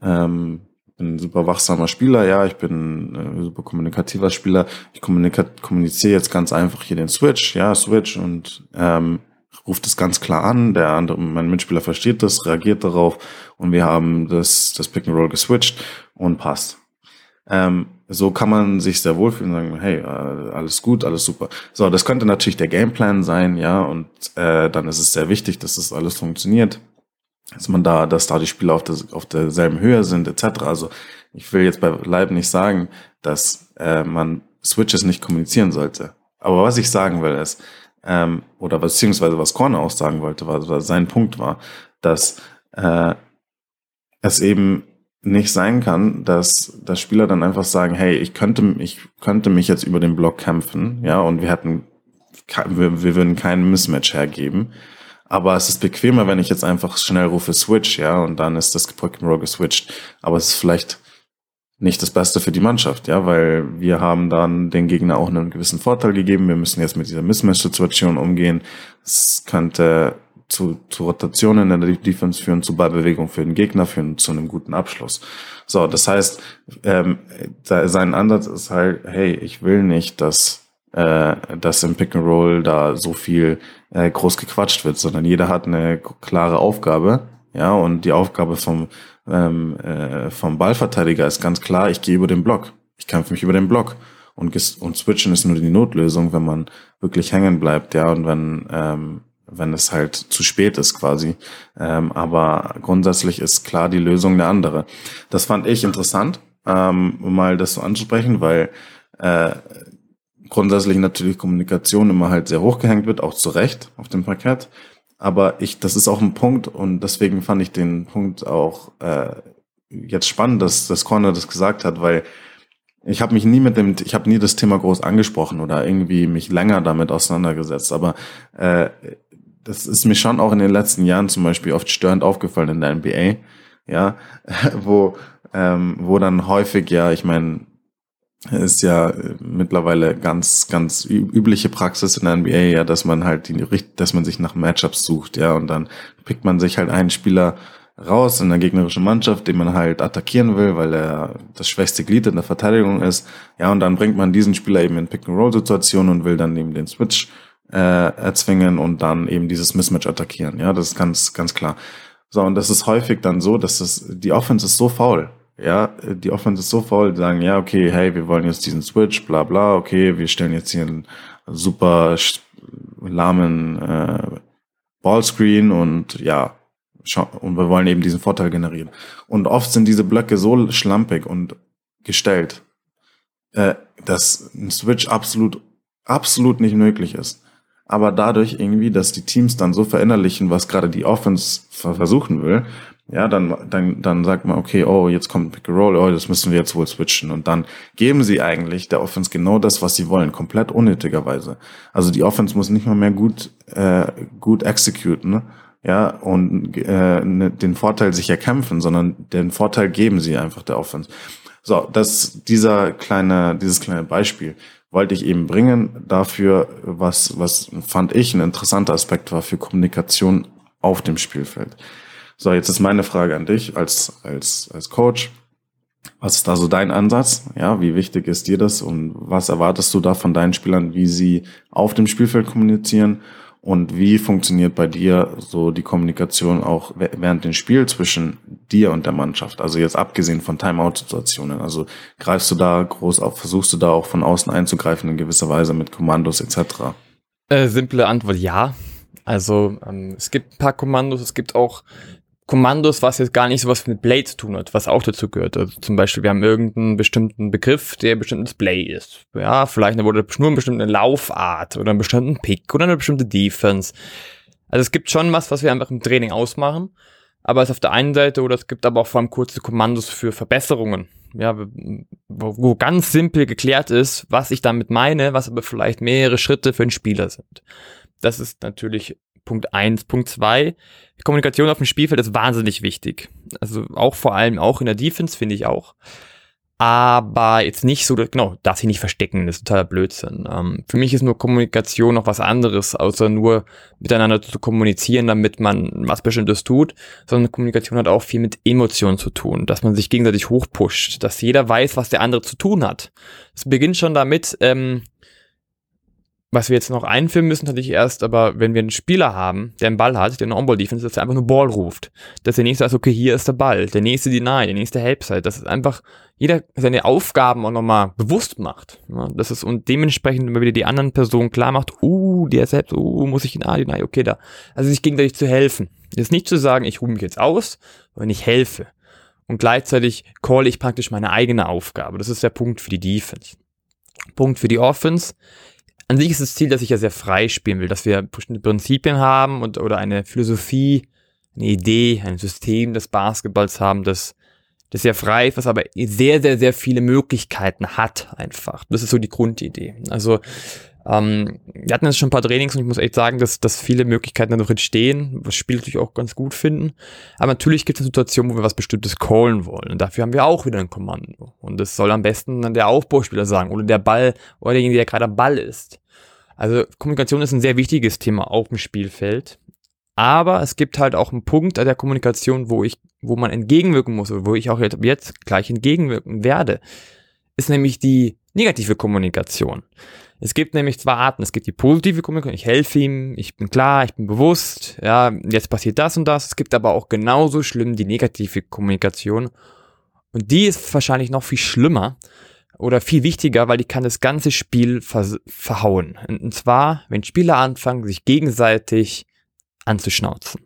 Speaker 2: ähm, bin ein super wachsamer Spieler, ja, ich bin ein super kommunikativer Spieler, ich kommuniziere jetzt ganz einfach hier den Switch, ja, Switch und ähm, ruft es ganz klar an, der andere, mein Mitspieler versteht das, reagiert darauf und wir haben das, das Pick and Roll geswitcht und passt. Ähm, so kann man sich sehr wohlfühlen und sagen, hey, äh, alles gut, alles super. So, das könnte natürlich der Gameplan sein, ja, und äh, dann ist es sehr wichtig, dass das alles funktioniert, dass man da, dass da die Spieler auf, der, auf derselben Höhe sind, etc. Also ich will jetzt bei Leib nicht sagen, dass äh, man Switches nicht kommunizieren sollte. Aber was ich sagen will, ist, ähm, oder beziehungsweise was Corner auch sagen wollte, war, war sein Punkt war, dass äh, es eben nicht sein kann, dass dass Spieler dann einfach sagen, hey, ich könnte, ich könnte mich jetzt über den Block kämpfen, ja, und wir hätten, wir, wir würden keinen Mismatch hergeben. Aber es ist bequemer, wenn ich jetzt einfach schnell rufe Switch, ja, und dann ist das Pokémon geswitcht. Aber es ist vielleicht nicht das Beste für die Mannschaft, ja, weil wir haben dann den Gegner auch einen gewissen Vorteil gegeben. Wir müssen jetzt mit dieser Mismatch-Situation umgehen. Es könnte zu, zu Rotationen in der Defense führen, zu Ballbewegung für den Gegner, führen zu einem guten Abschluss. So, das heißt, ähm, sein Ansatz ist halt, hey, ich will nicht, dass äh, dass im Pick and Roll da so viel äh, groß gequatscht wird, sondern jeder hat eine klare Aufgabe, ja, und die Aufgabe vom ähm, äh, vom Ballverteidiger ist ganz klar, ich gehe über den Block, ich kämpfe mich über den Block und und switchen ist nur die Notlösung, wenn man wirklich hängen bleibt, ja, und wenn ähm, wenn es halt zu spät ist quasi. Ähm, aber grundsätzlich ist klar die Lösung eine andere. Das fand ich interessant, ähm, mal das so anzusprechen, weil äh, grundsätzlich natürlich Kommunikation immer halt sehr hochgehängt wird, auch zu Recht auf dem Parkett. Aber ich, das ist auch ein Punkt und deswegen fand ich den Punkt auch äh, jetzt spannend, dass, dass Corner das gesagt hat, weil ich habe mich nie mit dem, ich habe nie das Thema groß angesprochen oder irgendwie mich länger damit auseinandergesetzt. Aber äh, das ist mir schon auch in den letzten Jahren zum Beispiel oft störend aufgefallen in der NBA, ja, wo ähm, wo dann häufig ja, ich meine, ist ja äh, mittlerweile ganz, ganz übliche Praxis in der NBA, ja, dass man halt die, dass man sich nach Matchups sucht, ja, und dann pickt man sich halt einen Spieler raus in der gegnerischen Mannschaft, den man halt attackieren will, weil er das schwächste Glied in der Verteidigung ist, ja, und dann bringt man diesen Spieler eben in Pick-and-Roll-Situationen und will dann eben den Switch äh, erzwingen und dann eben dieses Mismatch attackieren, ja, das ist ganz, ganz klar. So, und das ist häufig dann so, dass das, die Offense ist so faul, ja, die Offense ist so faul, die sagen, ja, okay, hey, wir wollen jetzt diesen Switch, bla bla, okay, wir stellen jetzt hier einen super lahmen äh, Ballscreen und ja, und wir wollen eben diesen Vorteil generieren. Und oft sind diese Blöcke so schlampig und gestellt, äh, dass ein Switch absolut, absolut nicht möglich ist. Aber dadurch irgendwie, dass die Teams dann so verinnerlichen, was gerade die Offense versuchen will, ja, dann, dann, dann sagt man, okay, oh, jetzt kommt Pick and Roll, oh, das müssen wir jetzt wohl switchen. Und dann geben sie eigentlich der Offense genau das, was sie wollen, komplett unnötigerweise. Also die Offense muss nicht mal mehr gut, äh, gut executen, ne? ja, und äh, ne, den Vorteil sich erkämpfen, sondern den Vorteil geben sie einfach der Offense. So, das, dieser kleine, dieses kleine Beispiel wollte ich eben bringen dafür, was, was fand ich ein interessanter Aspekt war für Kommunikation auf dem Spielfeld. So, jetzt ist meine Frage an dich als, als, als Coach. Was ist da so dein Ansatz? Ja, wie wichtig ist dir das und was erwartest du da von deinen Spielern, wie sie auf dem Spielfeld kommunizieren und wie funktioniert bei dir so die Kommunikation auch während dem Spiel zwischen dir und der Mannschaft? Also jetzt abgesehen von Timeout-Situationen. Also greifst du da groß auf, versuchst du da auch von außen einzugreifen in gewisser Weise mit Kommandos etc.?
Speaker 1: Äh, simple Antwort ja. Also ähm, es gibt ein paar Kommandos, es gibt auch Kommandos, was jetzt gar nicht so was mit Play zu tun hat, was auch dazu gehört. Also zum Beispiel, wir haben irgendeinen bestimmten Begriff, der bestimmtes Play ist. Ja, vielleicht wurde nur eine bestimmte Laufart oder einen bestimmten Pick oder eine bestimmte Defense. Also es gibt schon was, was wir einfach im Training ausmachen. Aber es ist auf der einen Seite oder es gibt aber auch vor allem kurze Kommandos für Verbesserungen. Ja, wo, wo ganz simpel geklärt ist, was ich damit meine, was aber vielleicht mehrere Schritte für den Spieler sind. Das ist natürlich Punkt eins. Punkt zwei Kommunikation auf dem Spielfeld ist wahnsinnig wichtig. Also auch vor allem auch in der Defense finde ich auch. Aber jetzt nicht so, genau, darf sich nicht verstecken, das ist totaler Blödsinn. Ähm, für mich ist nur Kommunikation noch was anderes, außer nur miteinander zu kommunizieren, damit man was Bestimmtes tut, sondern Kommunikation hat auch viel mit Emotionen zu tun, dass man sich gegenseitig hochpusht, dass jeder weiß, was der andere zu tun hat. Es beginnt schon damit, ähm, was wir jetzt noch einführen müssen, hatte ich erst, aber wenn wir einen Spieler haben, der einen Ball hat, der eine On-Ball-Defense, dass er einfach nur Ball ruft. Dass der nächste sagt, okay, hier ist der Ball, der nächste Deny, der nächste Helpside. Dass es einfach jeder seine Aufgaben auch nochmal bewusst macht. Ja, das ist und dementsprechend immer wieder die anderen Personen klar macht, uh, der selbst, uh, muss ich in A, Deny, okay, da. Also sich gegenseitig zu helfen. Jetzt nicht zu sagen, ich ruhe mich jetzt aus, sondern ich helfe. Und gleichzeitig call ich praktisch meine eigene Aufgabe. Das ist der Punkt für die Defense. Punkt für die Offense an sich ist das Ziel, dass ich ja sehr frei spielen will, dass wir bestimmte Prinzipien haben und oder eine Philosophie, eine Idee, ein System des Basketballs haben, das, das sehr frei ist, was aber sehr, sehr, sehr viele Möglichkeiten hat einfach. Das ist so die Grundidee. Also ähm, wir hatten jetzt schon ein paar Trainings und ich muss echt sagen, dass, dass viele Möglichkeiten dadurch entstehen, was Spiel natürlich auch ganz gut finden. Aber natürlich gibt es eine Situation, wo wir was Bestimmtes callen wollen. Und dafür haben wir auch wieder ein Kommando. Und das soll am besten dann der Aufbauspieler sagen oder der Ball oder derjenige, der gerade Ball ist. Also Kommunikation ist ein sehr wichtiges Thema auf dem Spielfeld. Aber es gibt halt auch einen Punkt der Kommunikation, wo ich, wo man entgegenwirken muss, wo ich auch jetzt, jetzt gleich entgegenwirken werde, ist nämlich die negative Kommunikation. Es gibt nämlich zwei Arten. Es gibt die positive Kommunikation. Ich helfe ihm, ich bin klar, ich bin bewusst, ja, jetzt passiert das und das. Es gibt aber auch genauso schlimm die negative Kommunikation. Und die ist wahrscheinlich noch viel schlimmer oder viel wichtiger, weil die kann das ganze Spiel ver verhauen. Und zwar, wenn Spieler anfangen, sich gegenseitig anzuschnauzen.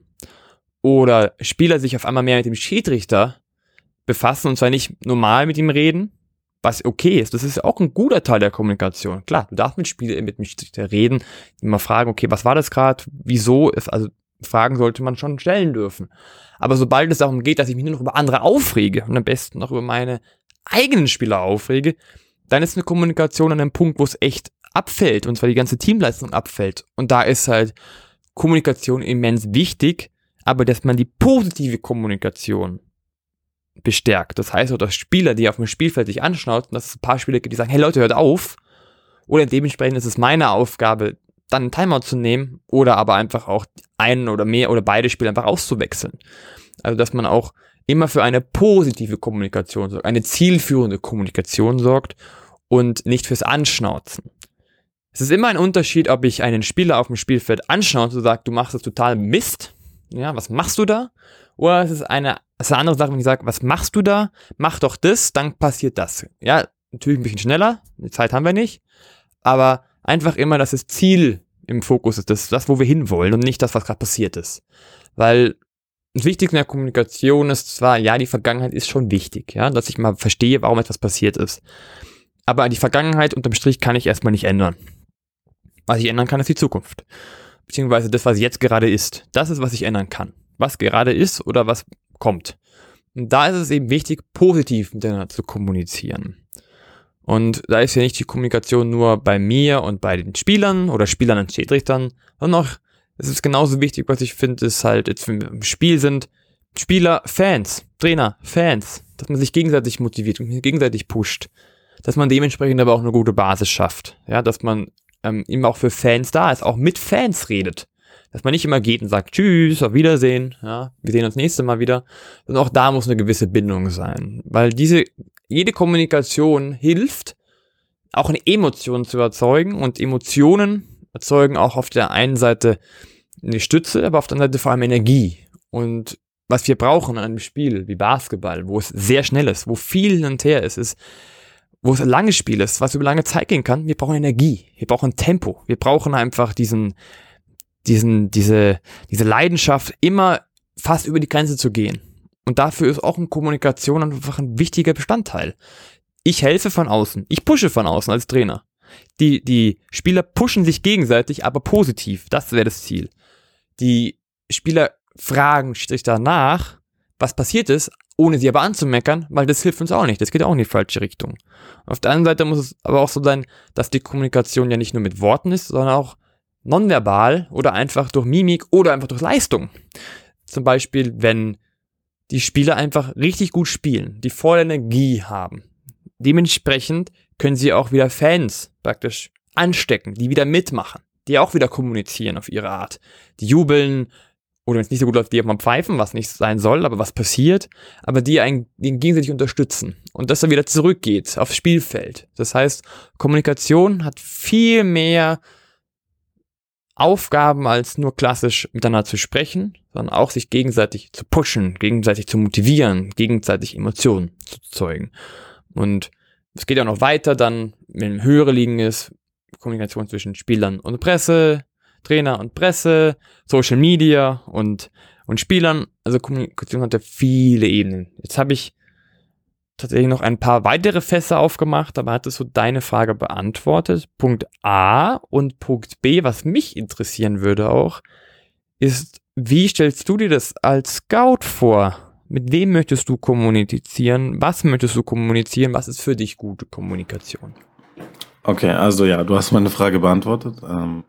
Speaker 1: Oder Spieler sich auf einmal mehr mit dem Schiedsrichter befassen und zwar nicht normal mit ihm reden, was okay ist. Das ist auch ein guter Teil der Kommunikation. Klar, du darfst mit Spieler mit dem Schiedsrichter reden, immer fragen, okay, was war das gerade, wieso ist, also Fragen sollte man schon stellen dürfen. Aber sobald es darum geht, dass ich mich nur noch über andere aufrege und am besten noch über meine eigenen Spieler aufrege, dann ist eine Kommunikation an einem Punkt, wo es echt abfällt, und zwar die ganze Teamleistung abfällt. Und da ist halt Kommunikation immens wichtig, aber dass man die positive Kommunikation bestärkt. Das heißt dass Spieler, die auf dem Spielfeld sich anschnauzen, dass es ein paar Spieler gibt, die sagen, hey Leute, hört auf. Oder dementsprechend ist es meine Aufgabe, dann einen Timeout zu nehmen oder aber einfach auch einen oder mehr oder beide Spieler einfach auszuwechseln. Also, dass man auch immer für eine positive Kommunikation sorgt, eine zielführende Kommunikation sorgt und nicht fürs Anschnauzen. Es ist immer ein Unterschied, ob ich einen Spieler auf dem Spielfeld anschnauze und sage, du machst das total Mist. Ja, was machst du da? Oder es ist eine, es ist eine andere Sache, wenn ich sage, was machst du da? Mach doch das, dann passiert das. Ja, natürlich ein bisschen schneller, die Zeit haben wir nicht, aber einfach immer, dass das Ziel im Fokus ist, das, das wo wir hinwollen und nicht das, was gerade passiert ist. Weil das Wichtigste in der Kommunikation ist zwar, ja, die Vergangenheit ist schon wichtig, ja, dass ich mal verstehe, warum etwas passiert ist. Aber die Vergangenheit unterm Strich kann ich erstmal nicht ändern. Was ich ändern kann, ist die Zukunft. Beziehungsweise das, was jetzt gerade ist. Das ist, was ich ändern kann. Was gerade ist oder was kommt. Und da ist es eben wichtig, positiv miteinander zu kommunizieren. Und da ist ja nicht die Kommunikation nur bei mir und bei den Spielern oder Spielern und Schiedsrichtern, sondern auch, es ist genauso wichtig, was ich finde, ist halt, jetzt, wenn wir im Spiel sind, Spieler, Fans, Trainer, Fans, dass man sich gegenseitig motiviert und gegenseitig pusht. Dass man dementsprechend aber auch eine gute Basis schafft. Ja, dass man ähm, immer auch für Fans da ist, auch mit Fans redet. Dass man nicht immer geht und sagt, tschüss, auf Wiedersehen, ja, wir sehen uns nächste Mal wieder. Und auch da muss eine gewisse Bindung sein. Weil diese, jede Kommunikation hilft, auch eine Emotion zu erzeugen und Emotionen erzeugen auch auf der einen Seite eine Stütze, aber auf der anderen Seite vor allem Energie. Und was wir brauchen an einem Spiel wie Basketball, wo es sehr schnell ist, wo viel hin und her ist, ist, wo es ein langes Spiel ist, was über lange Zeit gehen kann, wir brauchen Energie, wir brauchen Tempo, wir brauchen einfach diesen, diesen, diese, diese Leidenschaft, immer fast über die Grenze zu gehen. Und dafür ist auch eine Kommunikation einfach ein wichtiger Bestandteil. Ich helfe von außen, ich pushe von außen als Trainer. Die, die Spieler pushen sich gegenseitig, aber positiv. Das wäre das Ziel. Die Spieler fragen sich danach, was passiert ist, ohne sie aber anzumeckern, weil das hilft uns auch nicht. Das geht auch in die falsche Richtung. Auf der anderen Seite muss es aber auch so sein, dass die Kommunikation ja nicht nur mit Worten ist, sondern auch nonverbal oder einfach durch Mimik oder einfach durch Leistung. Zum Beispiel, wenn die Spieler einfach richtig gut spielen, die voll Energie haben. Dementsprechend können sie auch wieder Fans praktisch anstecken, die wieder mitmachen, die auch wieder kommunizieren auf ihre Art. Die jubeln, oder wenn es nicht so gut läuft, die auch mal pfeifen, was nicht sein soll, aber was passiert, aber die einen die gegenseitig unterstützen und dass er wieder zurückgeht aufs Spielfeld. Das heißt, Kommunikation hat viel mehr Aufgaben als nur klassisch miteinander zu sprechen, sondern auch sich gegenseitig zu pushen, gegenseitig zu motivieren, gegenseitig Emotionen zu zeugen. Und es geht auch noch weiter dann, wenn höhere Ligen ist, Kommunikation zwischen Spielern und Presse, Trainer und Presse, Social Media und, und Spielern. Also Kommunikation hat ja viele Ebenen. Jetzt habe ich tatsächlich noch ein paar weitere Fässer aufgemacht, aber hattest du deine Frage beantwortet? Punkt A und Punkt B, was mich interessieren würde auch, ist, wie stellst du dir das als Scout vor? Mit wem möchtest du kommunizieren? Was möchtest du kommunizieren? Was ist für dich gute Kommunikation?
Speaker 2: Okay, also ja, du hast meine Frage beantwortet. Ähm,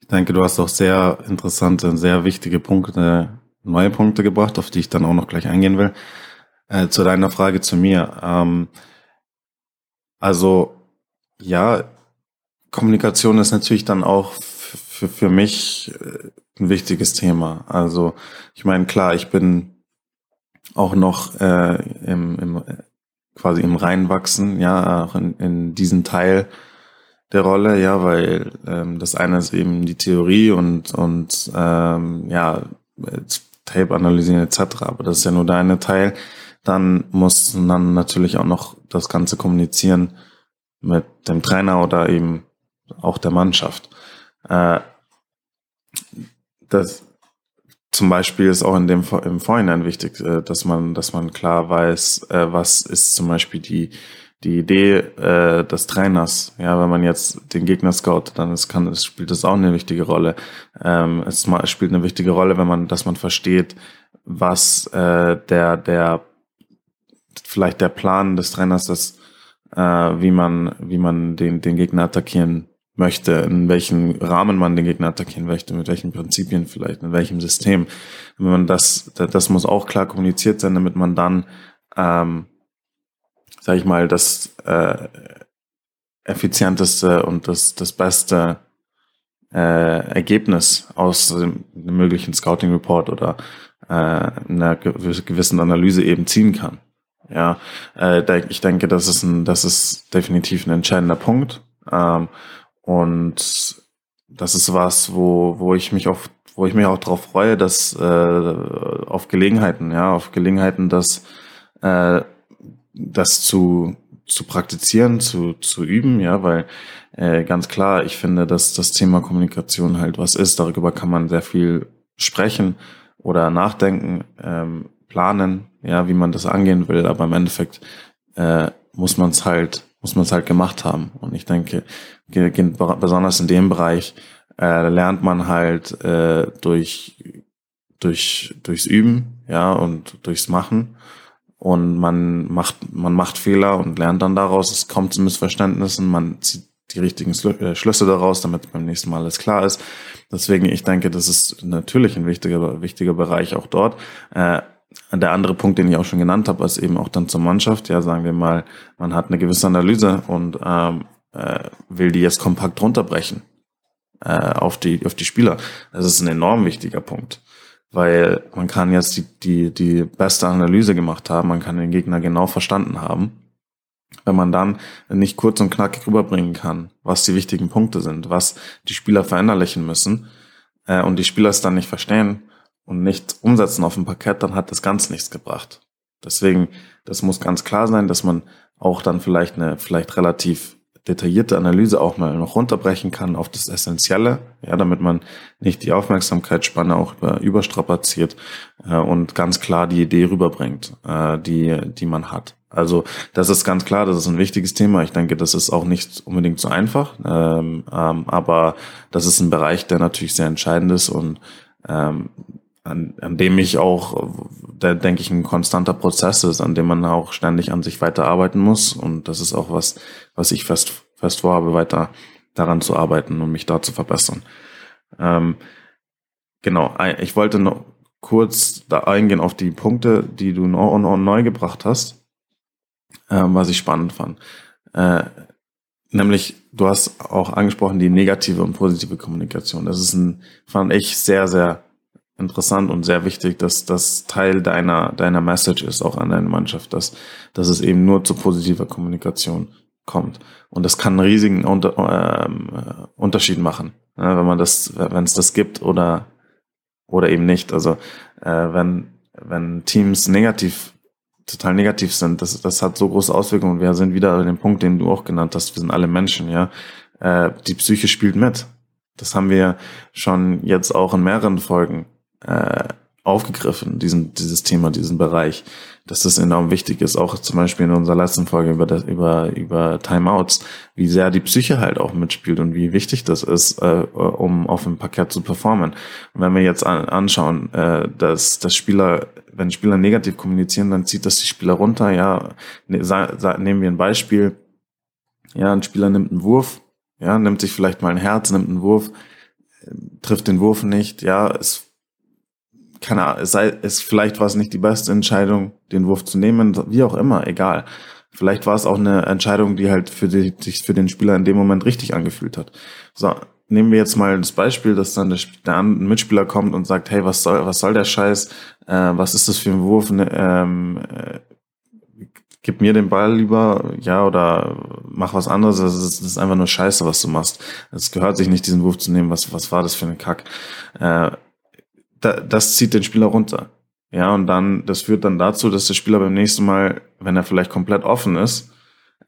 Speaker 2: ich denke, du hast auch sehr interessante, sehr wichtige Punkte, neue Punkte gebracht, auf die ich dann auch noch gleich eingehen will. Äh, zu deiner Frage zu mir. Ähm, also ja, Kommunikation ist natürlich dann auch für, für mich äh, ein wichtiges Thema. Also ich meine, klar, ich bin auch noch äh, im, im quasi im Reinwachsen, ja, auch in, in diesen Teil der Rolle, ja, weil ähm, das eine ist eben die Theorie und und ähm, ja Tape analysieren etc. Aber das ist ja nur der eine Teil. Dann muss dann natürlich auch noch das Ganze kommunizieren mit dem Trainer oder eben auch der Mannschaft. Äh, das zum Beispiel ist auch in dem im Vorhinein wichtig, äh, dass man, dass man klar weiß, äh, was ist zum Beispiel die die Idee des Trainers. Ja, wenn man jetzt den Gegner scout, dann ist, kann, es spielt das auch eine wichtige Rolle. Ähm, es spielt eine wichtige Rolle, wenn man, dass man versteht, was der der vielleicht der Plan des Trainers ist, äh, wie man wie man den den Gegner attackieren möchte, in welchem Rahmen man den Gegner attackieren möchte, mit welchen Prinzipien vielleicht, in welchem System. Wenn man das, das muss auch klar kommuniziert sein, damit man dann, ähm, sag ich mal, das äh, effizienteste und das, das beste äh, Ergebnis aus einem möglichen Scouting Report oder äh, einer gewissen Analyse eben ziehen kann. Ja, äh, ich denke, das ist ein, das ist definitiv ein entscheidender Punkt. Ähm, und das ist was, wo, wo ich mich auf, wo ich mich auch darauf freue, dass äh, auf Gelegenheiten, ja, auf Gelegenheiten, dass äh, das zu zu praktizieren, zu, zu üben, ja, weil äh, ganz klar, ich finde, dass das Thema Kommunikation halt was ist. Darüber kann man sehr viel sprechen oder nachdenken, ähm, planen, ja, wie man das angehen will, aber im Endeffekt äh, muss man es halt muss man es halt gemacht haben. Und ich denke, besonders in dem Bereich äh, lernt man halt äh, durch, durch, durchs Üben, ja, und durchs Machen. Und man macht, man macht Fehler und lernt dann daraus. Es kommt zu Missverständnissen. Man zieht die richtigen äh, Schlüsse daraus, damit beim nächsten Mal alles klar ist. Deswegen, ich denke, das ist natürlich ein wichtiger, wichtiger Bereich auch dort. Der andere Punkt, den ich auch schon genannt habe, ist eben auch dann zur Mannschaft. Ja, sagen wir mal, man hat eine gewisse Analyse und ähm, äh, will die jetzt kompakt runterbrechen äh, auf die auf die Spieler. Das ist ein enorm wichtiger Punkt, weil man kann jetzt die die die beste Analyse gemacht haben, man kann den Gegner genau verstanden haben. Wenn man dann nicht kurz und knackig rüberbringen kann, was die wichtigen Punkte sind, was die Spieler verinnerlichen müssen äh, und die Spieler es dann nicht verstehen, und nicht umsetzen auf dem Parkett, dann hat das ganz nichts gebracht. Deswegen, das muss ganz klar sein, dass man auch dann vielleicht eine vielleicht relativ detaillierte Analyse auch mal noch runterbrechen kann auf das Essentielle, ja, damit man nicht die Aufmerksamkeitsspanne auch über, überstrapaziert äh, und ganz klar die Idee rüberbringt, äh, die, die man hat. Also das ist ganz klar, das ist ein wichtiges Thema. Ich denke, das ist auch nicht unbedingt so einfach, ähm, ähm, aber das ist ein Bereich, der natürlich sehr entscheidend ist und ähm, an, an dem ich auch, da denke ich, ein konstanter Prozess ist, an dem man auch ständig an sich weiterarbeiten muss. Und das ist auch was, was ich fest, fest vorhabe, weiter daran zu arbeiten und mich da zu verbessern. Ähm, genau, ich wollte noch kurz da eingehen auf die Punkte, die du neu, neu gebracht hast, ähm, was ich spannend fand. Äh, nämlich, du hast auch angesprochen, die negative und positive Kommunikation. Das ist ein, fand ich sehr, sehr interessant und sehr wichtig, dass das Teil deiner, deiner Message ist, auch an deine Mannschaft, dass, dass es eben nur zu positiver Kommunikation kommt. Und das kann einen riesigen Unter, ähm, Unterschied machen, ne, wenn man das, wenn es das gibt oder, oder eben nicht. Also äh, wenn, wenn Teams negativ, total negativ sind, das, das hat so große Auswirkungen. Wir sind wieder an dem Punkt, den du auch genannt hast, wir sind alle Menschen, ja. Äh, die Psyche spielt mit. Das haben wir schon jetzt auch in mehreren Folgen äh, aufgegriffen, diesen, dieses Thema, diesen Bereich, dass das enorm wichtig ist, auch zum Beispiel in unserer letzten Folge über, das, über, über Timeouts, wie sehr die Psyche halt auch mitspielt und wie wichtig das ist, äh, um auf dem Parkett zu performen. Und wenn wir jetzt an, anschauen, äh, dass, dass Spieler, wenn Spieler negativ kommunizieren, dann zieht das die Spieler runter, ja, ne, nehmen wir ein Beispiel, ja, ein Spieler nimmt einen Wurf, ja, nimmt sich vielleicht mal ein Herz, nimmt einen Wurf, trifft den Wurf nicht, ja, es keine Ahnung, es sei, es vielleicht war es nicht die beste Entscheidung, den Wurf zu nehmen, wie auch immer, egal. Vielleicht war es auch eine Entscheidung, die halt für, die, sich für den Spieler in dem Moment richtig angefühlt hat. So, nehmen wir jetzt mal das Beispiel, dass dann der, der Mitspieler kommt und sagt, hey, was soll, was soll der Scheiß? Äh, was ist das für ein Wurf? Ne, ähm, äh, gib mir den Ball lieber, ja, oder mach was anderes. Das ist, das ist einfach nur Scheiße, was du machst. Es gehört sich nicht, diesen Wurf zu nehmen. Was, was war das für ein Kack? Äh, da, das zieht den Spieler runter. Ja, und dann, das führt dann dazu, dass der Spieler beim nächsten Mal, wenn er vielleicht komplett offen ist,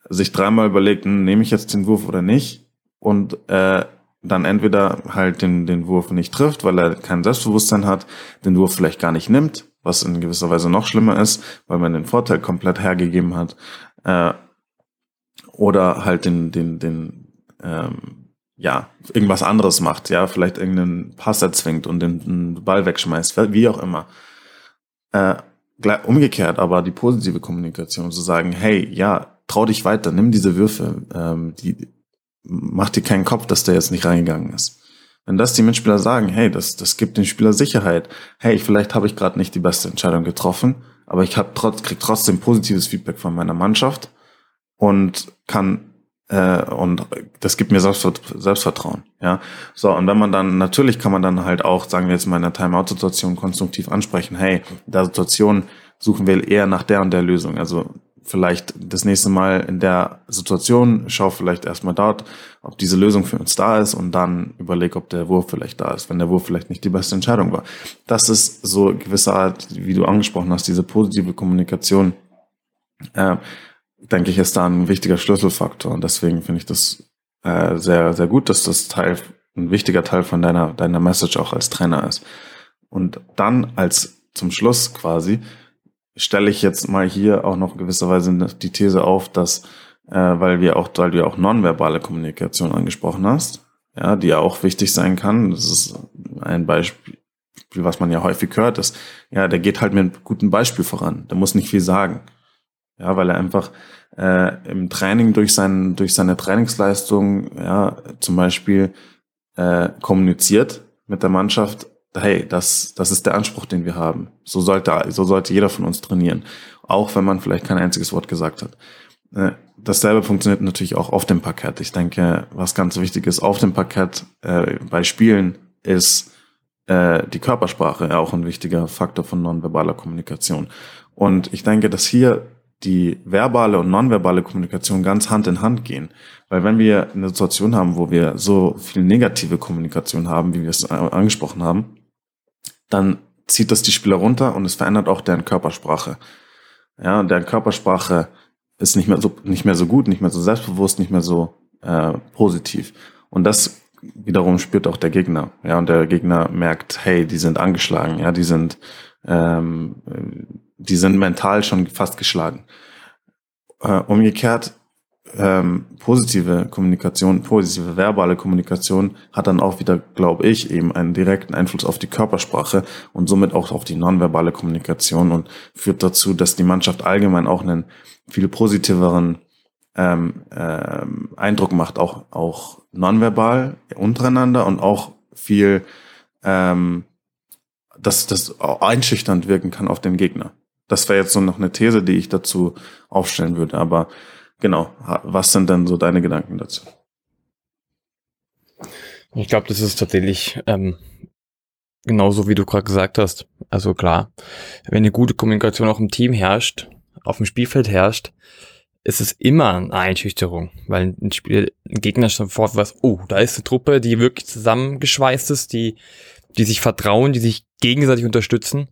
Speaker 2: sich dreimal überlegt, hm, nehme ich jetzt den Wurf oder nicht? Und äh, dann entweder halt den, den Wurf nicht trifft, weil er kein Selbstbewusstsein hat, den Wurf vielleicht gar nicht nimmt, was in gewisser Weise noch schlimmer ist, weil man den Vorteil komplett hergegeben hat, äh, oder halt den, den, den, ähm, ja, irgendwas anderes macht, ja, vielleicht irgendeinen Pass erzwingt und den, den Ball wegschmeißt, wie auch immer. Äh, umgekehrt aber die positive Kommunikation zu sagen, hey, ja, trau dich weiter, nimm diese Würfe, ähm, die, mach dir keinen Kopf, dass der jetzt nicht reingegangen ist. Wenn das die Mitspieler sagen, hey, das, das gibt dem Spieler Sicherheit. Hey, vielleicht habe ich gerade nicht die beste Entscheidung getroffen, aber ich hab trotz, krieg trotzdem positives Feedback von meiner Mannschaft und kann äh, und das gibt mir Selbstvertrauen. Ja, so und wenn man dann natürlich kann man dann halt auch, sagen wir jetzt mal in einer Timeout-Situation konstruktiv ansprechen. Hey, in der Situation suchen wir eher nach der und der Lösung. Also vielleicht das nächste Mal in der Situation, schau vielleicht erstmal dort, ob diese Lösung für uns da ist und dann überleg, ob der Wurf vielleicht da ist, wenn der Wurf vielleicht nicht die beste Entscheidung war. Das ist so gewisse Art, wie du angesprochen hast, diese positive Kommunikation, äh, denke ich, ist da ein wichtiger Schlüsselfaktor und deswegen finde ich das äh, sehr, sehr gut, dass das Teil, ein wichtiger Teil von deiner, deiner Message auch als Trainer ist. Und dann als zum Schluss quasi, stelle ich jetzt mal hier auch noch gewisserweise die These auf, dass, äh, weil wir auch, weil du auch nonverbale Kommunikation angesprochen hast, ja, die ja auch wichtig sein kann. Das ist ein Beispiel, was man ja häufig hört, ist, ja, der geht halt mit einem guten Beispiel voran. Der muss nicht viel sagen. Ja, weil er einfach äh, im Training durch, sein, durch seine Trainingsleistung, ja, zum Beispiel äh, kommuniziert mit der Mannschaft, hey, das, das ist der Anspruch, den wir haben. So sollte, so sollte jeder von uns trainieren. Auch wenn man vielleicht kein einziges Wort gesagt hat. Äh, dasselbe funktioniert natürlich auch auf dem Parkett. Ich denke, was ganz wichtig ist auf dem Parkett äh, bei Spielen ist äh, die Körpersprache auch ein wichtiger Faktor von nonverbaler Kommunikation. Und ich denke, dass hier die verbale und nonverbale Kommunikation ganz Hand in Hand gehen. Weil wenn wir eine Situation haben, wo wir so viel negative Kommunikation haben, wie wir es angesprochen haben, dann zieht das die Spieler runter und es verändert auch deren Körpersprache. Ja, deren Körpersprache ist nicht mehr so, nicht mehr so gut, nicht mehr so selbstbewusst, nicht mehr so äh, positiv. Und das wiederum spürt auch der Gegner. Ja, und der Gegner merkt, hey, die sind angeschlagen, ja, die sind, ähm, die sind mental schon fast geschlagen. Äh, umgekehrt ähm, positive Kommunikation, positive verbale Kommunikation hat dann auch wieder, glaube ich, eben einen direkten Einfluss auf die Körpersprache und somit auch auf die nonverbale Kommunikation und führt dazu, dass die Mannschaft allgemein auch einen viel positiveren ähm, ähm, Eindruck macht, auch, auch nonverbal untereinander und auch viel, ähm, dass das einschüchternd wirken kann auf den Gegner. Das wäre jetzt so noch eine These, die ich dazu aufstellen würde, aber genau, was sind denn so deine Gedanken dazu?
Speaker 1: Ich glaube, das ist tatsächlich ähm, genauso, wie du gerade gesagt hast. Also klar, wenn eine gute Kommunikation auch im Team herrscht, auf dem Spielfeld herrscht, ist es immer eine Einschüchterung, weil ein, Spiel, ein Gegner sofort weiß, oh, da ist eine Truppe, die wirklich zusammengeschweißt ist, die, die sich vertrauen, die sich gegenseitig unterstützen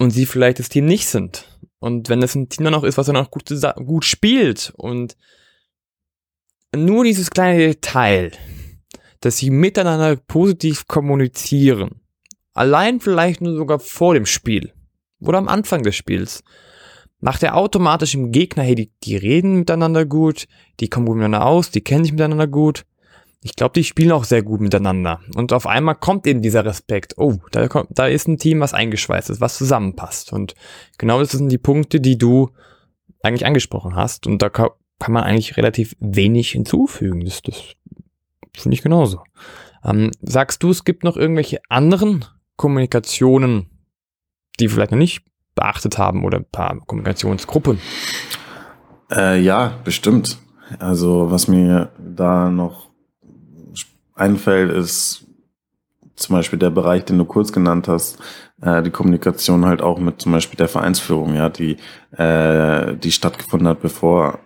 Speaker 1: und sie vielleicht das Team nicht sind. Und wenn es ein Team dann auch ist, was dann auch gut, gut spielt und nur dieses kleine Detail, dass sie miteinander positiv kommunizieren, allein vielleicht nur sogar vor dem Spiel oder am Anfang des Spiels, macht er automatisch im Gegner, hey, die, die reden miteinander gut, die kommen miteinander aus, die kennen sich miteinander gut ich glaube, die spielen auch sehr gut miteinander. Und auf einmal kommt eben dieser Respekt. Oh, da, kommt, da ist ein Team, was eingeschweißt ist, was zusammenpasst. Und genau das sind die Punkte, die du eigentlich angesprochen hast. Und da kann, man eigentlich relativ wenig hinzufügen. Das, das finde ich genauso. Ähm, sagst du, es gibt noch irgendwelche anderen Kommunikationen, die vielleicht noch nicht beachtet haben oder ein paar Kommunikationsgruppen?
Speaker 2: Äh, ja, bestimmt. Also was mir da noch einfällt, ist zum Beispiel der Bereich, den du kurz genannt hast, äh, die Kommunikation halt auch mit zum Beispiel der Vereinsführung, ja, die, äh, die stattgefunden hat, bevor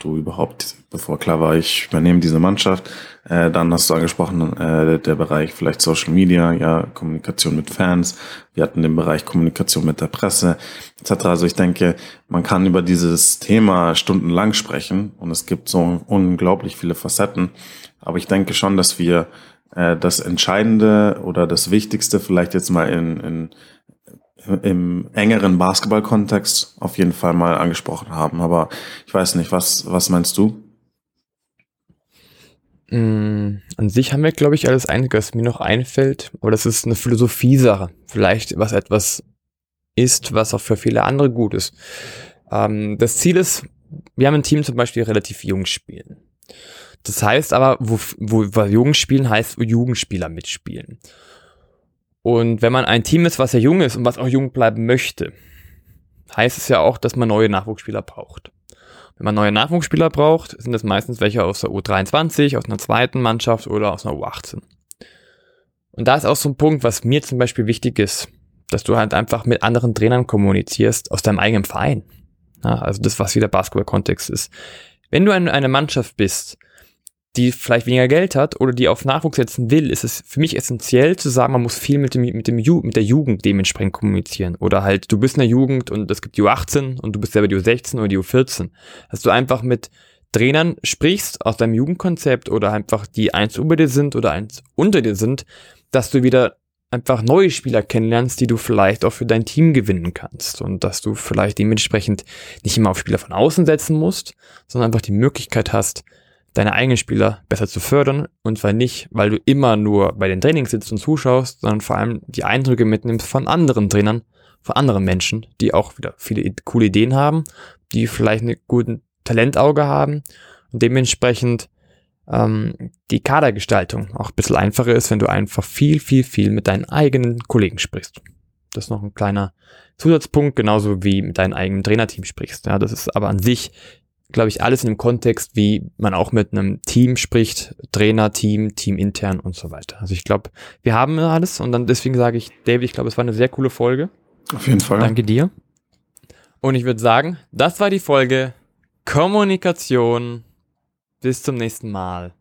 Speaker 2: du überhaupt, bevor klar war, ich übernehme diese Mannschaft. Äh, dann hast du angesprochen, äh, der Bereich vielleicht Social Media, ja, Kommunikation mit Fans. Wir hatten den Bereich Kommunikation mit der Presse, etc. Also ich denke, man kann über dieses Thema stundenlang sprechen und es gibt so unglaublich viele Facetten. Aber ich denke schon, dass wir äh, das Entscheidende oder das Wichtigste vielleicht jetzt mal in, in im engeren Basketball-Kontext auf jeden Fall mal angesprochen haben. Aber ich weiß nicht, was, was meinst du?
Speaker 1: Mm, an sich haben wir, glaube ich, alles einige, was mir noch einfällt. Aber das ist eine Philosophie-Sache. Vielleicht was etwas ist, was auch für viele andere gut ist. Ähm, das Ziel ist, wir haben ein Team zum Beispiel relativ jung spielen. Das heißt aber, wo, wo, wo jung spielen heißt, wo Jugendspieler mitspielen. Und wenn man ein Team ist, was ja jung ist und was auch jung bleiben möchte, heißt es ja auch, dass man neue Nachwuchsspieler braucht. Wenn man neue Nachwuchsspieler braucht, sind das meistens welche aus der U23, aus einer zweiten Mannschaft oder aus einer U18. Und da ist auch so ein Punkt, was mir zum Beispiel wichtig ist, dass du halt einfach mit anderen Trainern kommunizierst aus deinem eigenen Verein. Ja, also das, was wieder Basketball-Kontext ist. Wenn du eine Mannschaft bist, die vielleicht weniger Geld hat oder die auf Nachwuchs setzen will, ist es für mich essentiell zu sagen, man muss viel mit dem, mit dem Ju mit der Jugend dementsprechend kommunizieren. Oder halt, du bist in der Jugend und es gibt die U18 und du bist selber die U16 oder die U14. Dass du einfach mit Trainern sprichst aus deinem Jugendkonzept oder einfach die eins über dir sind oder eins unter dir sind, dass du wieder einfach neue Spieler kennenlernst, die du vielleicht auch für dein Team gewinnen kannst und dass du vielleicht dementsprechend nicht immer auf Spieler von außen setzen musst, sondern einfach die Möglichkeit hast, deine eigenen Spieler besser zu fördern und zwar nicht, weil du immer nur bei den Trainings sitzt und zuschaust, sondern vor allem die Eindrücke mitnimmst von anderen Trainern, von anderen Menschen, die auch wieder viele coole Ideen haben, die vielleicht einen guten Talentauge haben und dementsprechend ähm, die Kadergestaltung auch ein bisschen einfacher ist, wenn du einfach viel, viel, viel mit deinen eigenen Kollegen sprichst. Das ist noch ein kleiner Zusatzpunkt, genauso wie mit deinem eigenen Trainerteam sprichst. Ja, das ist aber an sich glaube ich, alles in dem Kontext, wie man auch mit einem Team spricht, Trainer, Team, Team intern und so weiter. Also ich glaube, wir haben alles und dann deswegen sage ich, David, ich glaube, es war eine sehr coole Folge.
Speaker 2: Auf jeden Fall.
Speaker 1: Danke dir. Und ich würde sagen, das war die Folge Kommunikation. Bis zum nächsten Mal.